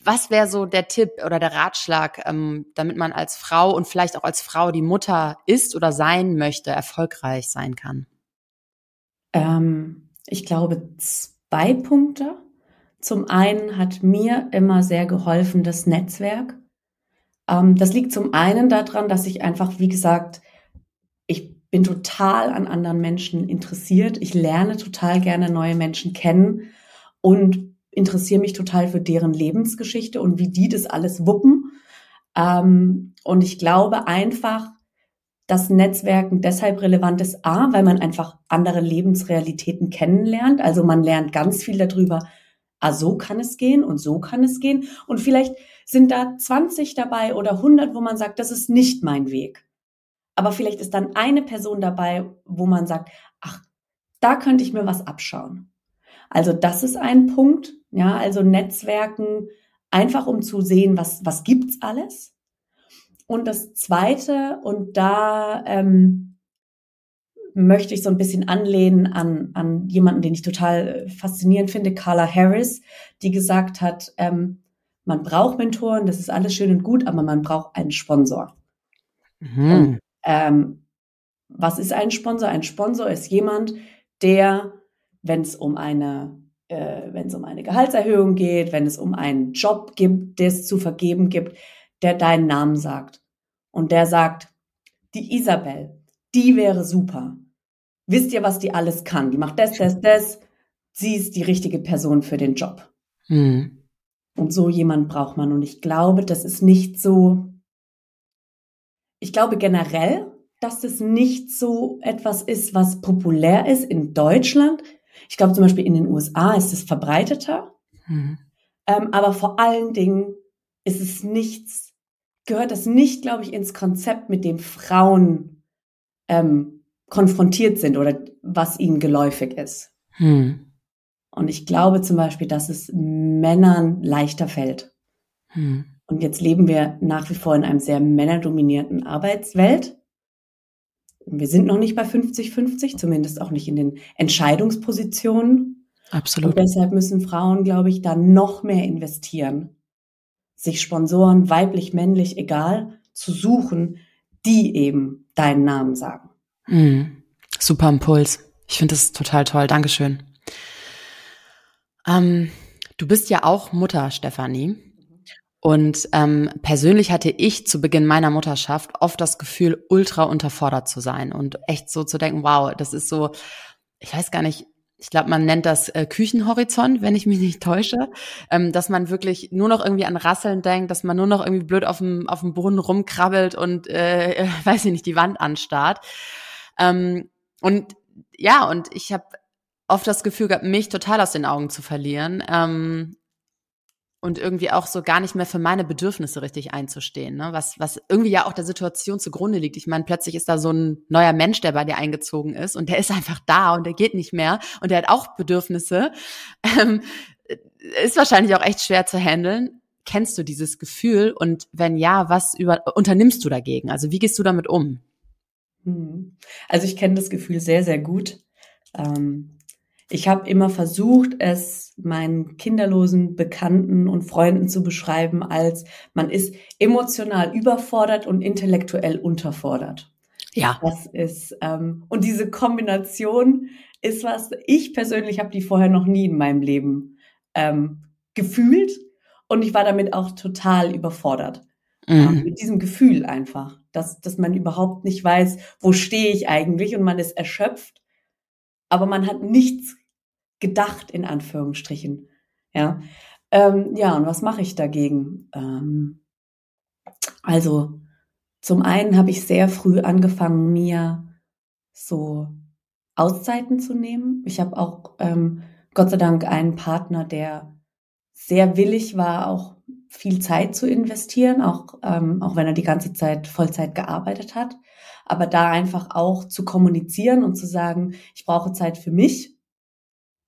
was wäre so der Tipp oder der Ratschlag, ähm, damit man als Frau und vielleicht auch als Frau, die Mutter ist oder sein möchte, erfolgreich sein kann?
Ähm, ich glaube, zwei Punkte. Zum einen hat mir immer sehr geholfen das Netzwerk. Ähm, das liegt zum einen daran, dass ich einfach, wie gesagt, ich bin total an anderen Menschen interessiert. Ich lerne total gerne neue Menschen kennen und interessiere mich total für deren Lebensgeschichte und wie die das alles wuppen. Ähm, und ich glaube einfach, dass Netzwerken deshalb relevant ist, a, weil man einfach andere Lebensrealitäten kennenlernt. Also man lernt ganz viel darüber, ah, so kann es gehen und so kann es gehen. Und vielleicht sind da 20 dabei oder 100, wo man sagt, das ist nicht mein Weg. Aber vielleicht ist dann eine Person dabei, wo man sagt, ach, da könnte ich mir was abschauen. Also das ist ein Punkt. Ja, also Netzwerken einfach um zu sehen, was, was gibt's alles. Und das zweite, und da ähm, möchte ich so ein bisschen anlehnen an, an jemanden, den ich total äh, faszinierend finde, Carla Harris, die gesagt hat, ähm, man braucht Mentoren, das ist alles schön und gut, aber man braucht einen Sponsor. Mhm. Und, ähm, was ist ein Sponsor? Ein Sponsor ist jemand, der, wenn es um eine äh, wenn es um eine Gehaltserhöhung geht, wenn es um einen Job gibt, der es zu vergeben gibt, der deinen Namen sagt. Und der sagt, die Isabel, die wäre super. Wisst ihr, was die alles kann? Die macht das, das, das. Sie ist die richtige Person für den Job. Mhm. Und so jemand braucht man. Und ich glaube, das ist nicht so. Ich glaube generell, dass das nicht so etwas ist, was populär ist in Deutschland. Ich glaube zum Beispiel in den USA ist es verbreiteter, mhm. ähm, aber vor allen Dingen ist es nichts, gehört das nicht, glaube ich, ins Konzept, mit dem Frauen ähm, konfrontiert sind oder was ihnen geläufig ist. Hm. Und ich glaube zum Beispiel, dass es Männern leichter fällt. Hm. Und jetzt leben wir nach wie vor in einem sehr männerdominierten Arbeitswelt. Wir sind noch nicht bei 50-50, zumindest auch nicht in den Entscheidungspositionen.
Absolut.
Und deshalb müssen Frauen, glaube ich, da noch mehr investieren. Sich Sponsoren, weiblich, männlich, egal, zu suchen, die eben deinen Namen sagen.
Mhm. Super Impuls. Ich finde das total toll. Dankeschön. Ähm, du bist ja auch Mutter, Stefanie. Und ähm, persönlich hatte ich zu Beginn meiner Mutterschaft oft das Gefühl, ultra unterfordert zu sein und echt so zu denken, wow, das ist so, ich weiß gar nicht, ich glaube, man nennt das äh, Küchenhorizont, wenn ich mich nicht täusche, ähm, dass man wirklich nur noch irgendwie an Rasseln denkt, dass man nur noch irgendwie blöd auf dem, auf dem Brunnen rumkrabbelt und, äh, weiß ich nicht, die Wand anstarrt. Ähm, und ja, und ich habe oft das Gefühl gehabt, mich total aus den Augen zu verlieren. Ähm, und irgendwie auch so gar nicht mehr für meine Bedürfnisse richtig einzustehen, ne? was, was irgendwie ja auch der Situation zugrunde liegt. Ich meine, plötzlich ist da so ein neuer Mensch, der bei dir eingezogen ist und der ist einfach da und der geht nicht mehr und der hat auch Bedürfnisse. Ähm, ist wahrscheinlich auch echt schwer zu handeln. Kennst du dieses Gefühl und wenn ja, was über, unternimmst du dagegen? Also wie gehst du damit um?
Hm. Also ich kenne das Gefühl sehr, sehr gut. Ähm, ich habe immer versucht, es meinen kinderlosen Bekannten und Freunden zu beschreiben, als man ist emotional überfordert und intellektuell unterfordert.
Ja.
Das ist ähm, und diese Kombination ist was. Ich persönlich habe die vorher noch nie in meinem Leben ähm, gefühlt und ich war damit auch total überfordert. Mhm. Mit diesem Gefühl einfach, dass, dass man überhaupt nicht weiß, wo stehe ich eigentlich und man ist erschöpft aber man hat nichts gedacht, in Anführungsstrichen. Ja, ähm, ja und was mache ich dagegen? Ähm, also, zum einen habe ich sehr früh angefangen, mir so Auszeiten zu nehmen. Ich habe auch ähm, Gott sei Dank einen Partner, der sehr willig war, auch viel Zeit zu investieren, auch, ähm, auch wenn er die ganze Zeit Vollzeit gearbeitet hat aber da einfach auch zu kommunizieren und zu sagen, ich brauche Zeit für mich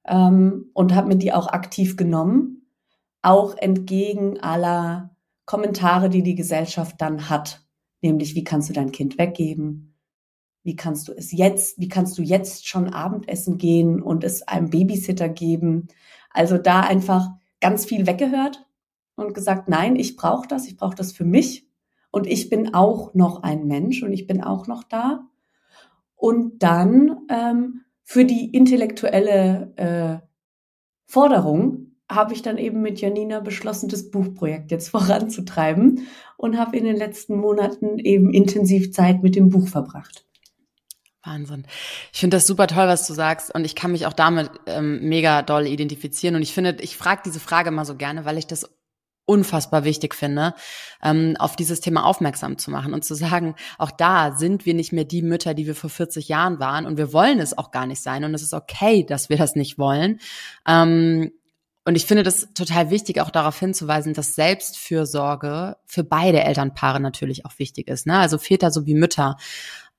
ähm, und habe mir die auch aktiv genommen, auch entgegen aller Kommentare, die die Gesellschaft dann hat, nämlich wie kannst du dein Kind weggeben, wie kannst du es jetzt, wie kannst du jetzt schon Abendessen gehen und es einem Babysitter geben. Also da einfach ganz viel weggehört und gesagt, nein, ich brauche das, ich brauche das für mich und ich bin auch noch ein Mensch und ich bin auch noch da. Und dann ähm, für die intellektuelle äh, Forderung habe ich dann eben mit Janina beschlossen, das Buchprojekt jetzt voranzutreiben und habe in den letzten Monaten eben intensiv Zeit mit dem Buch verbracht.
Wahnsinn. Ich finde das super toll, was du sagst und ich kann mich auch damit ähm, mega doll identifizieren und ich finde, ich frage diese Frage mal so gerne, weil ich das unfassbar wichtig finde, ähm, auf dieses Thema aufmerksam zu machen und zu sagen, auch da sind wir nicht mehr die Mütter, die wir vor 40 Jahren waren und wir wollen es auch gar nicht sein und es ist okay, dass wir das nicht wollen. Ähm, und ich finde das total wichtig, auch darauf hinzuweisen, dass Selbstfürsorge für beide Elternpaare natürlich auch wichtig ist, ne? also Väter sowie Mütter.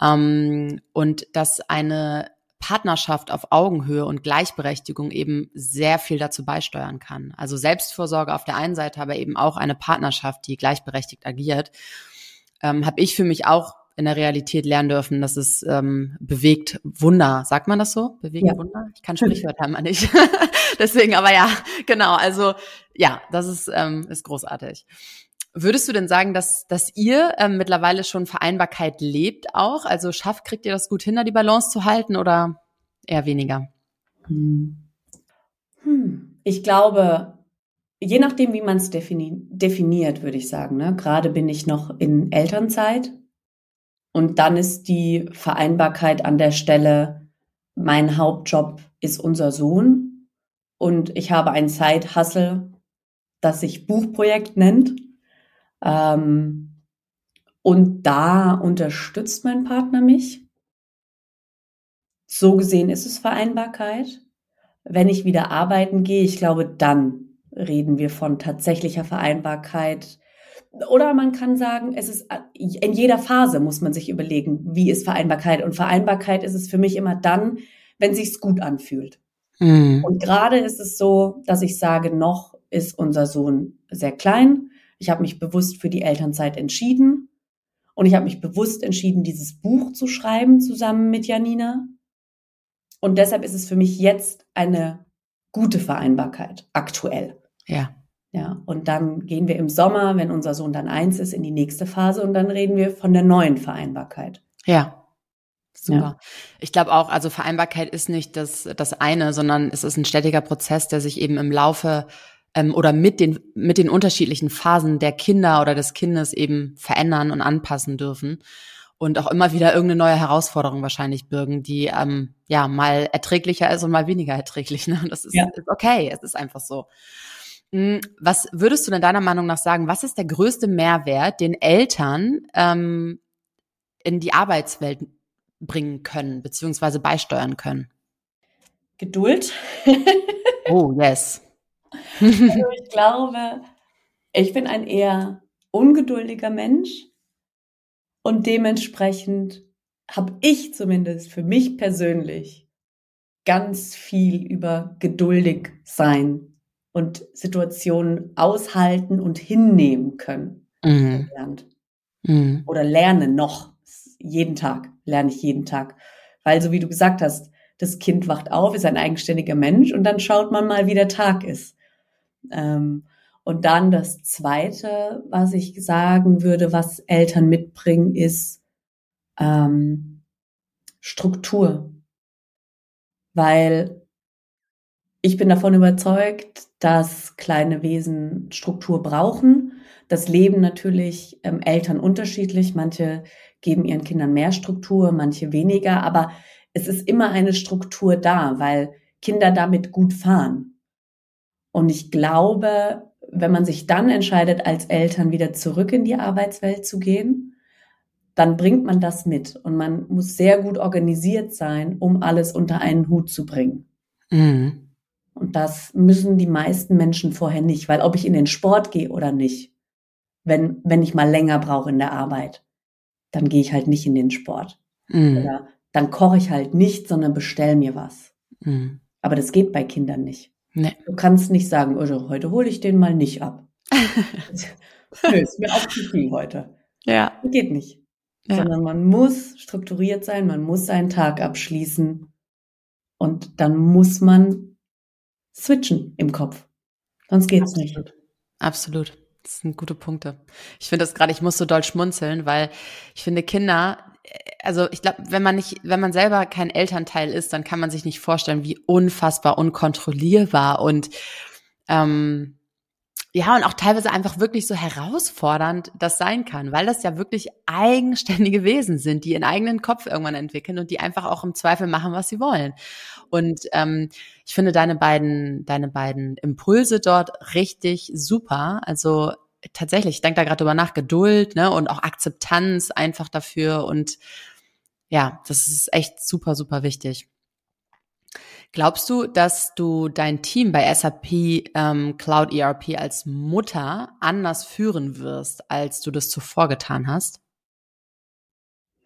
Ähm, und dass eine Partnerschaft auf Augenhöhe und Gleichberechtigung eben sehr viel dazu beisteuern kann. Also Selbstvorsorge auf der einen Seite, aber eben auch eine Partnerschaft, die gleichberechtigt agiert, ähm, habe ich für mich auch in der Realität lernen dürfen, dass es ähm, bewegt Wunder. Sagt man das so? Bewegt ja. Wunder? Ich kann Sprichwörter immer nicht. Deswegen, aber ja, genau. Also ja, das ist, ähm, ist großartig. Würdest du denn sagen, dass, dass ihr ähm, mittlerweile schon Vereinbarkeit lebt auch? Also schafft, kriegt ihr das gut hin, da die Balance zu halten oder eher weniger?
Hm. Hm. Ich glaube, je nachdem, wie man es defini definiert, würde ich sagen. Ne? Gerade bin ich noch in Elternzeit und dann ist die Vereinbarkeit an der Stelle, mein Hauptjob ist unser Sohn und ich habe ein Zeithassel, das sich Buchprojekt nennt. Ähm, und da unterstützt mein Partner mich. So gesehen ist es Vereinbarkeit. Wenn ich wieder arbeiten gehe, ich glaube, dann reden wir von tatsächlicher Vereinbarkeit. oder man kann sagen, es ist in jeder Phase muss man sich überlegen, wie ist Vereinbarkeit. Und Vereinbarkeit ist es für mich immer dann, wenn sich's gut anfühlt. Mhm. Und gerade ist es so, dass ich sage, noch ist unser Sohn sehr klein. Ich habe mich bewusst für die Elternzeit entschieden. Und ich habe mich bewusst entschieden, dieses Buch zu schreiben zusammen mit Janina. Und deshalb ist es für mich jetzt eine gute Vereinbarkeit, aktuell.
Ja.
Ja, und dann gehen wir im Sommer, wenn unser Sohn dann eins ist, in die nächste Phase und dann reden wir von der neuen Vereinbarkeit.
Ja. Super. Ja. Ich glaube auch, also Vereinbarkeit ist nicht das, das eine, sondern es ist ein stetiger Prozess, der sich eben im Laufe ähm, oder mit den, mit den unterschiedlichen Phasen der Kinder oder des Kindes eben verändern und anpassen dürfen und auch immer wieder irgendeine neue Herausforderung wahrscheinlich birgen, die ähm, ja mal erträglicher ist und mal weniger erträglich. Ne? Das ist, ja. ist okay, es ist einfach so. Hm, was würdest du denn deiner Meinung nach sagen, was ist der größte Mehrwert, den Eltern ähm, in die Arbeitswelt bringen können, beziehungsweise beisteuern können?
Geduld.
oh, yes.
Also ich glaube, ich bin ein eher ungeduldiger Mensch und dementsprechend habe ich zumindest für mich persönlich ganz viel über geduldig sein und Situationen aushalten und hinnehmen können mhm. gelernt. Mhm. Oder lerne noch jeden Tag, lerne ich jeden Tag. Weil so wie du gesagt hast, das Kind wacht auf, ist ein eigenständiger Mensch und dann schaut man mal, wie der Tag ist. Ähm, und dann das Zweite, was ich sagen würde, was Eltern mitbringen, ist ähm, Struktur. Weil ich bin davon überzeugt, dass kleine Wesen Struktur brauchen. Das Leben natürlich ähm, Eltern unterschiedlich. Manche geben ihren Kindern mehr Struktur, manche weniger. Aber es ist immer eine Struktur da, weil Kinder damit gut fahren. Und ich glaube, wenn man sich dann entscheidet, als Eltern wieder zurück in die Arbeitswelt zu gehen, dann bringt man das mit. Und man muss sehr gut organisiert sein, um alles unter einen Hut zu bringen. Mhm. Und das müssen die meisten Menschen vorher nicht, weil ob ich in den Sport gehe oder nicht, wenn, wenn ich mal länger brauche in der Arbeit, dann gehe ich halt nicht in den Sport. Mhm. Oder dann koche ich halt nicht, sondern bestell mir was. Mhm. Aber das geht bei Kindern nicht. Nee. Du kannst nicht sagen, also heute hole ich den mal nicht ab. Nö, ist mir auch zu viel heute.
Ja.
Geht nicht. Ja. Sondern man muss strukturiert sein, man muss seinen Tag abschließen und dann muss man switchen im Kopf. Sonst geht's
Absolut.
nicht.
Absolut. Das sind gute Punkte. Ich finde das gerade, ich muss so doll schmunzeln, weil ich finde Kinder, also ich glaube, wenn man nicht, wenn man selber kein Elternteil ist, dann kann man sich nicht vorstellen, wie unfassbar unkontrollierbar und ähm, ja, und auch teilweise einfach wirklich so herausfordernd das sein kann, weil das ja wirklich eigenständige Wesen sind, die ihren eigenen Kopf irgendwann entwickeln und die einfach auch im Zweifel machen, was sie wollen. Und ähm, ich finde deine beiden, deine beiden Impulse dort richtig super. Also tatsächlich, ich denke da gerade drüber nach, Geduld ne, und auch Akzeptanz einfach dafür. Und ja, das ist echt super, super wichtig. Glaubst du, dass du dein Team bei SAP ähm, Cloud ERP als Mutter anders führen wirst, als du das zuvor getan hast?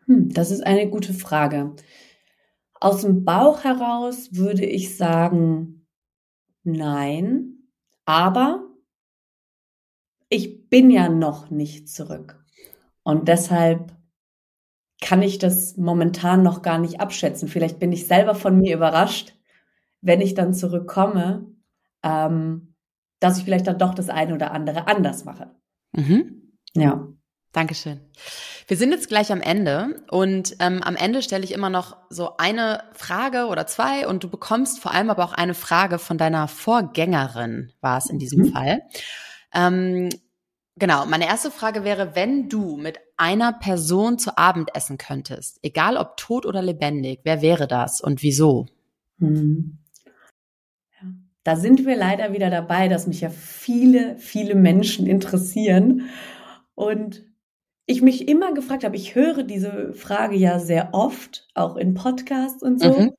Hm, das ist eine gute Frage. Aus dem Bauch heraus würde ich sagen, nein, aber ich bin ja noch nicht zurück. Und deshalb kann ich das momentan noch gar nicht abschätzen. Vielleicht bin ich selber von mir überrascht, wenn ich dann zurückkomme, ähm, dass ich vielleicht dann doch das eine oder andere anders mache.
Mhm. Ja. Dankeschön. Wir sind jetzt gleich am Ende und ähm, am Ende stelle ich immer noch so eine Frage oder zwei und du bekommst vor allem aber auch eine Frage von deiner Vorgängerin, war es in diesem mhm. Fall. Ähm, genau, meine erste Frage wäre, wenn du mit einer Person zu Abend essen könntest, egal ob tot oder lebendig, wer wäre das und wieso? Mhm.
Ja. Da sind wir leider wieder dabei, dass mich ja viele, viele Menschen interessieren. Und ich mich immer gefragt habe, ich höre diese Frage ja sehr oft, auch in Podcasts und so. Mhm.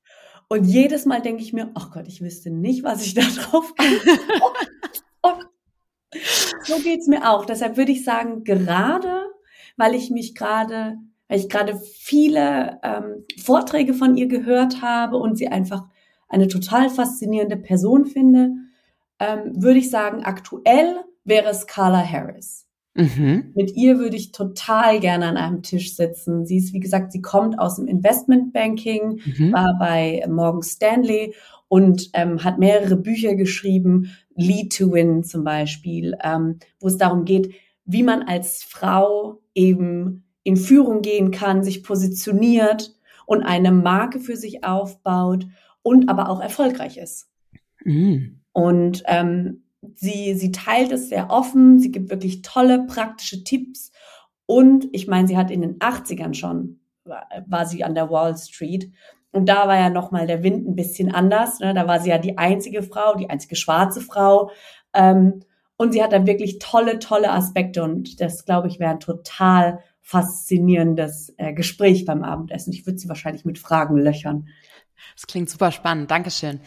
Und jedes Mal denke ich mir, ach Gott, ich wüsste nicht, was ich da drauf so geht's mir auch. Deshalb würde ich sagen, gerade, weil ich mich gerade, weil ich gerade viele ähm, Vorträge von ihr gehört habe und sie einfach eine total faszinierende Person finde, ähm, würde ich sagen, aktuell wäre es Carla Harris. Mhm. Mit ihr würde ich total gerne an einem Tisch sitzen. Sie ist, wie gesagt, sie kommt aus dem Investmentbanking, mhm. war bei Morgan Stanley und ähm, hat mehrere Bücher geschrieben, Lead to Win zum Beispiel, ähm, wo es darum geht, wie man als Frau eben in Führung gehen kann, sich positioniert und eine Marke für sich aufbaut und aber auch erfolgreich ist. Mhm. Und ähm, sie, sie teilt es sehr offen, sie gibt wirklich tolle praktische Tipps. Und ich meine, sie hat in den 80ern schon, war, war sie an der Wall Street. Und da war ja nochmal der Wind ein bisschen anders. Ne? Da war sie ja die einzige Frau, die einzige schwarze Frau. Ähm, und sie hat da wirklich tolle, tolle Aspekte. Und das, glaube ich, wäre ein total faszinierendes äh, Gespräch beim Abendessen. Ich würde sie wahrscheinlich mit Fragen löchern.
Das klingt super spannend. Dankeschön.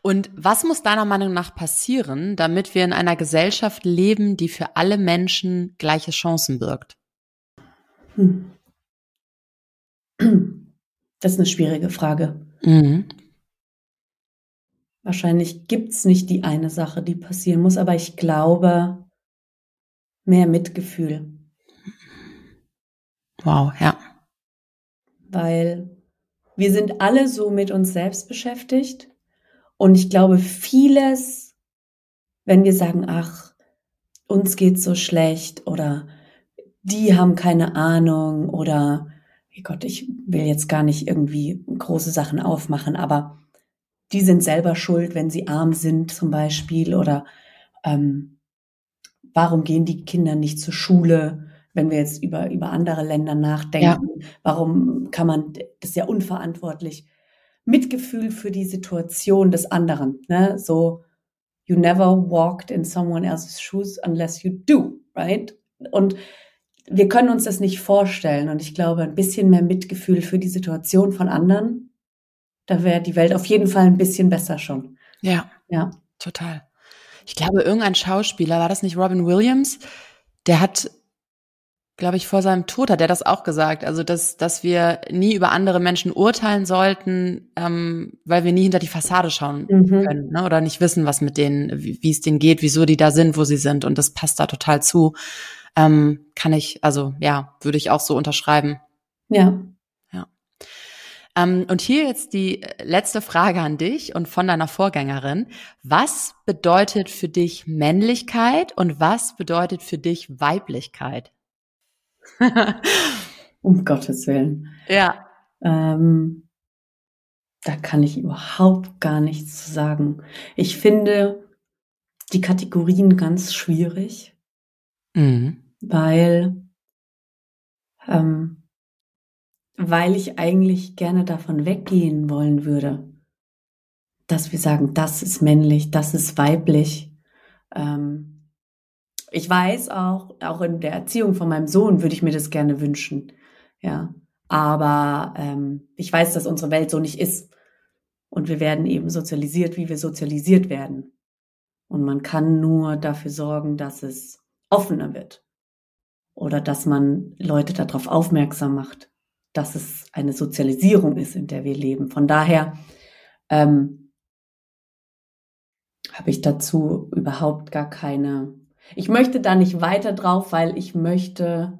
Und was muss deiner Meinung nach passieren, damit wir in einer Gesellschaft leben, die für alle Menschen gleiche Chancen birgt? Hm.
Das ist eine schwierige Frage. Mhm. Wahrscheinlich gibt's nicht die eine Sache, die passieren muss, aber ich glaube, mehr Mitgefühl.
Wow, ja.
Weil wir sind alle so mit uns selbst beschäftigt. Und ich glaube, vieles, wenn wir sagen, ach, uns geht's so schlecht oder die haben keine Ahnung oder, oh Gott, ich will jetzt gar nicht irgendwie große Sachen aufmachen, aber die sind selber schuld, wenn sie arm sind zum Beispiel oder ähm, warum gehen die Kinder nicht zur Schule? wenn wir jetzt über, über andere Länder nachdenken, ja. warum kann man, das ist ja unverantwortlich, Mitgefühl für die Situation des anderen, ne? so, you never walked in someone else's shoes unless you do, right? Und wir können uns das nicht vorstellen. Und ich glaube, ein bisschen mehr Mitgefühl für die Situation von anderen, da wäre die Welt auf jeden Fall ein bisschen besser schon.
Ja. Ja. Total. Ich glaube, irgendein Schauspieler, war das nicht Robin Williams? Der hat glaube ich, vor seinem Tod hat er das auch gesagt. Also, dass, dass wir nie über andere Menschen urteilen sollten, ähm, weil wir nie hinter die Fassade schauen mhm. können ne? oder nicht wissen, was mit denen, wie, es denen geht, wieso die da sind, wo sie sind. Und das passt da total zu. Ähm, kann ich, also ja, würde ich auch so unterschreiben. Ja. Ähm, und hier jetzt die letzte Frage an dich und von deiner Vorgängerin. Was bedeutet für dich Männlichkeit und was bedeutet für dich Weiblichkeit?
um Gottes Willen.
Ja.
Ähm, da kann ich überhaupt gar nichts zu sagen. Ich finde die Kategorien ganz schwierig, mhm. weil, ähm, weil ich eigentlich gerne davon weggehen wollen würde, dass wir sagen, das ist männlich, das ist weiblich. Ähm, ich weiß auch, auch in der Erziehung von meinem Sohn würde ich mir das gerne wünschen. Ja. Aber ähm, ich weiß, dass unsere Welt so nicht ist. Und wir werden eben sozialisiert, wie wir sozialisiert werden. Und man kann nur dafür sorgen, dass es offener wird. Oder dass man Leute darauf aufmerksam macht, dass es eine Sozialisierung ist, in der wir leben. Von daher ähm, habe ich dazu überhaupt gar keine ich möchte da nicht weiter drauf, weil ich möchte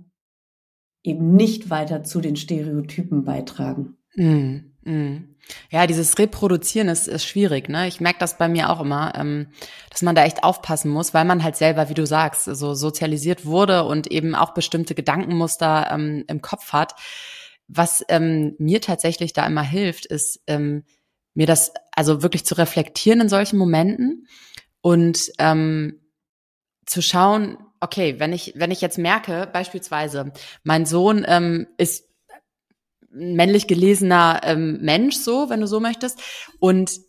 eben nicht weiter zu den Stereotypen beitragen.
Mm, mm. Ja, dieses Reproduzieren ist, ist schwierig. Ne? Ich merke das bei mir auch immer, ähm, dass man da echt aufpassen muss, weil man halt selber, wie du sagst, so sozialisiert wurde und eben auch bestimmte Gedankenmuster ähm, im Kopf hat. Was ähm, mir tatsächlich da immer hilft, ist ähm, mir das also wirklich zu reflektieren in solchen Momenten und ähm, zu schauen, okay, wenn ich, wenn ich jetzt merke, beispielsweise, mein Sohn ähm, ist männlich gelesener ähm, Mensch, so, wenn du so möchtest, und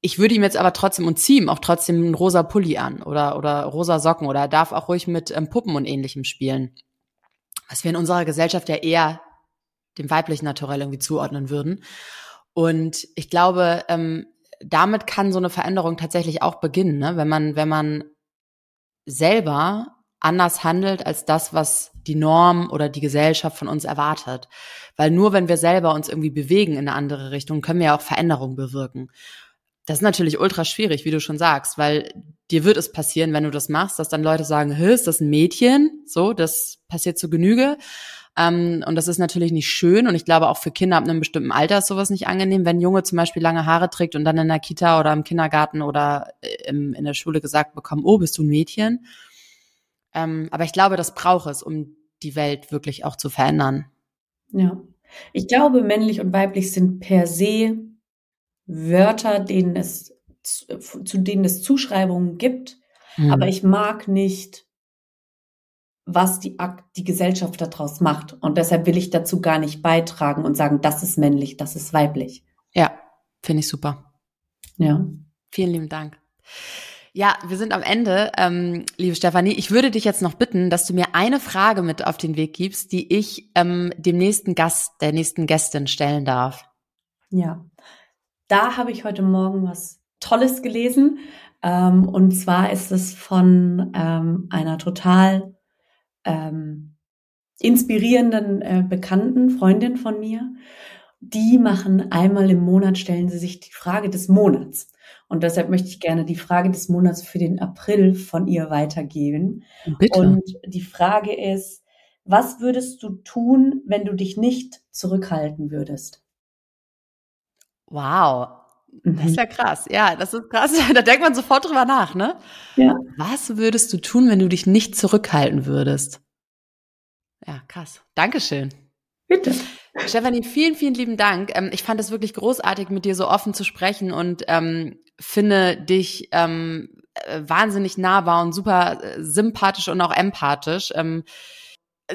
ich würde ihm jetzt aber trotzdem und ziehe ihm auch trotzdem einen rosa Pulli an oder, oder rosa Socken oder darf auch ruhig mit ähm, Puppen und ähnlichem spielen. Was wir in unserer Gesellschaft ja eher dem weiblichen Naturell irgendwie zuordnen würden. Und ich glaube, ähm, damit kann so eine Veränderung tatsächlich auch beginnen, ne? wenn man, wenn man selber anders handelt als das, was die Norm oder die Gesellschaft von uns erwartet. Weil nur wenn wir selber uns irgendwie bewegen in eine andere Richtung, können wir ja auch Veränderungen bewirken. Das ist natürlich ultra schwierig, wie du schon sagst, weil dir wird es passieren, wenn du das machst, dass dann Leute sagen, Hä, ist das ein Mädchen? So, das passiert zu Genüge. Ähm, und das ist natürlich nicht schön. Und ich glaube, auch für Kinder ab einem bestimmten Alter ist sowas nicht angenehm, wenn ein Junge zum Beispiel lange Haare trägt und dann in der Kita oder im Kindergarten oder äh, im, in der Schule gesagt bekommen, oh, bist du ein Mädchen? Ähm, aber ich glaube, das braucht es, um die Welt wirklich auch zu verändern.
Ja. Ich glaube, männlich und weiblich sind per se Wörter, denen es, zu denen es Zuschreibungen gibt. Mhm. Aber ich mag nicht was die, die Gesellschaft daraus macht. Und deshalb will ich dazu gar nicht beitragen und sagen, das ist männlich, das ist weiblich.
Ja, finde ich super.
Ja.
Vielen lieben Dank. Ja, wir sind am Ende, ähm, liebe Stefanie. Ich würde dich jetzt noch bitten, dass du mir eine Frage mit auf den Weg gibst, die ich ähm, dem nächsten Gast, der nächsten Gästin stellen darf.
Ja, da habe ich heute Morgen was Tolles gelesen. Ähm, und zwar ist es von ähm, einer total ähm, inspirierenden äh, Bekannten, Freundin von mir. Die machen einmal im Monat, stellen sie sich die Frage des Monats. Und deshalb möchte ich gerne die Frage des Monats für den April von ihr weitergeben.
Bitte.
Und die Frage ist, was würdest du tun, wenn du dich nicht zurückhalten würdest?
Wow, das ist ja krass. Ja, das ist krass. Da denkt man sofort drüber nach, ne?
Ja.
Was würdest du tun, wenn du dich nicht zurückhalten würdest? Ja, krass. Dankeschön.
Bitte.
Stefanie, vielen, vielen lieben Dank. Ähm, ich fand es wirklich großartig, mit dir so offen zu sprechen und ähm, finde dich ähm, äh, wahnsinnig nahbar und super äh, sympathisch und auch empathisch. Ähm,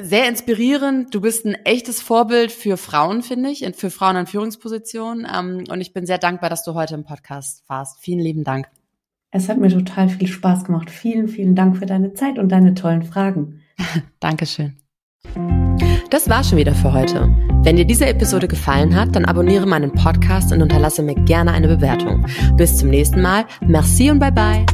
sehr inspirierend. Du bist ein echtes Vorbild für Frauen, finde ich, für Frauen in Führungspositionen. Ähm, und ich bin sehr dankbar, dass du heute im Podcast warst. Vielen lieben Dank.
Es hat mir total viel Spaß gemacht. Vielen, vielen Dank für deine Zeit und deine tollen Fragen.
Dankeschön. Das war schon wieder für heute. Wenn dir diese Episode gefallen hat, dann abonniere meinen Podcast und unterlasse mir gerne eine Bewertung. Bis zum nächsten Mal. Merci und bye bye.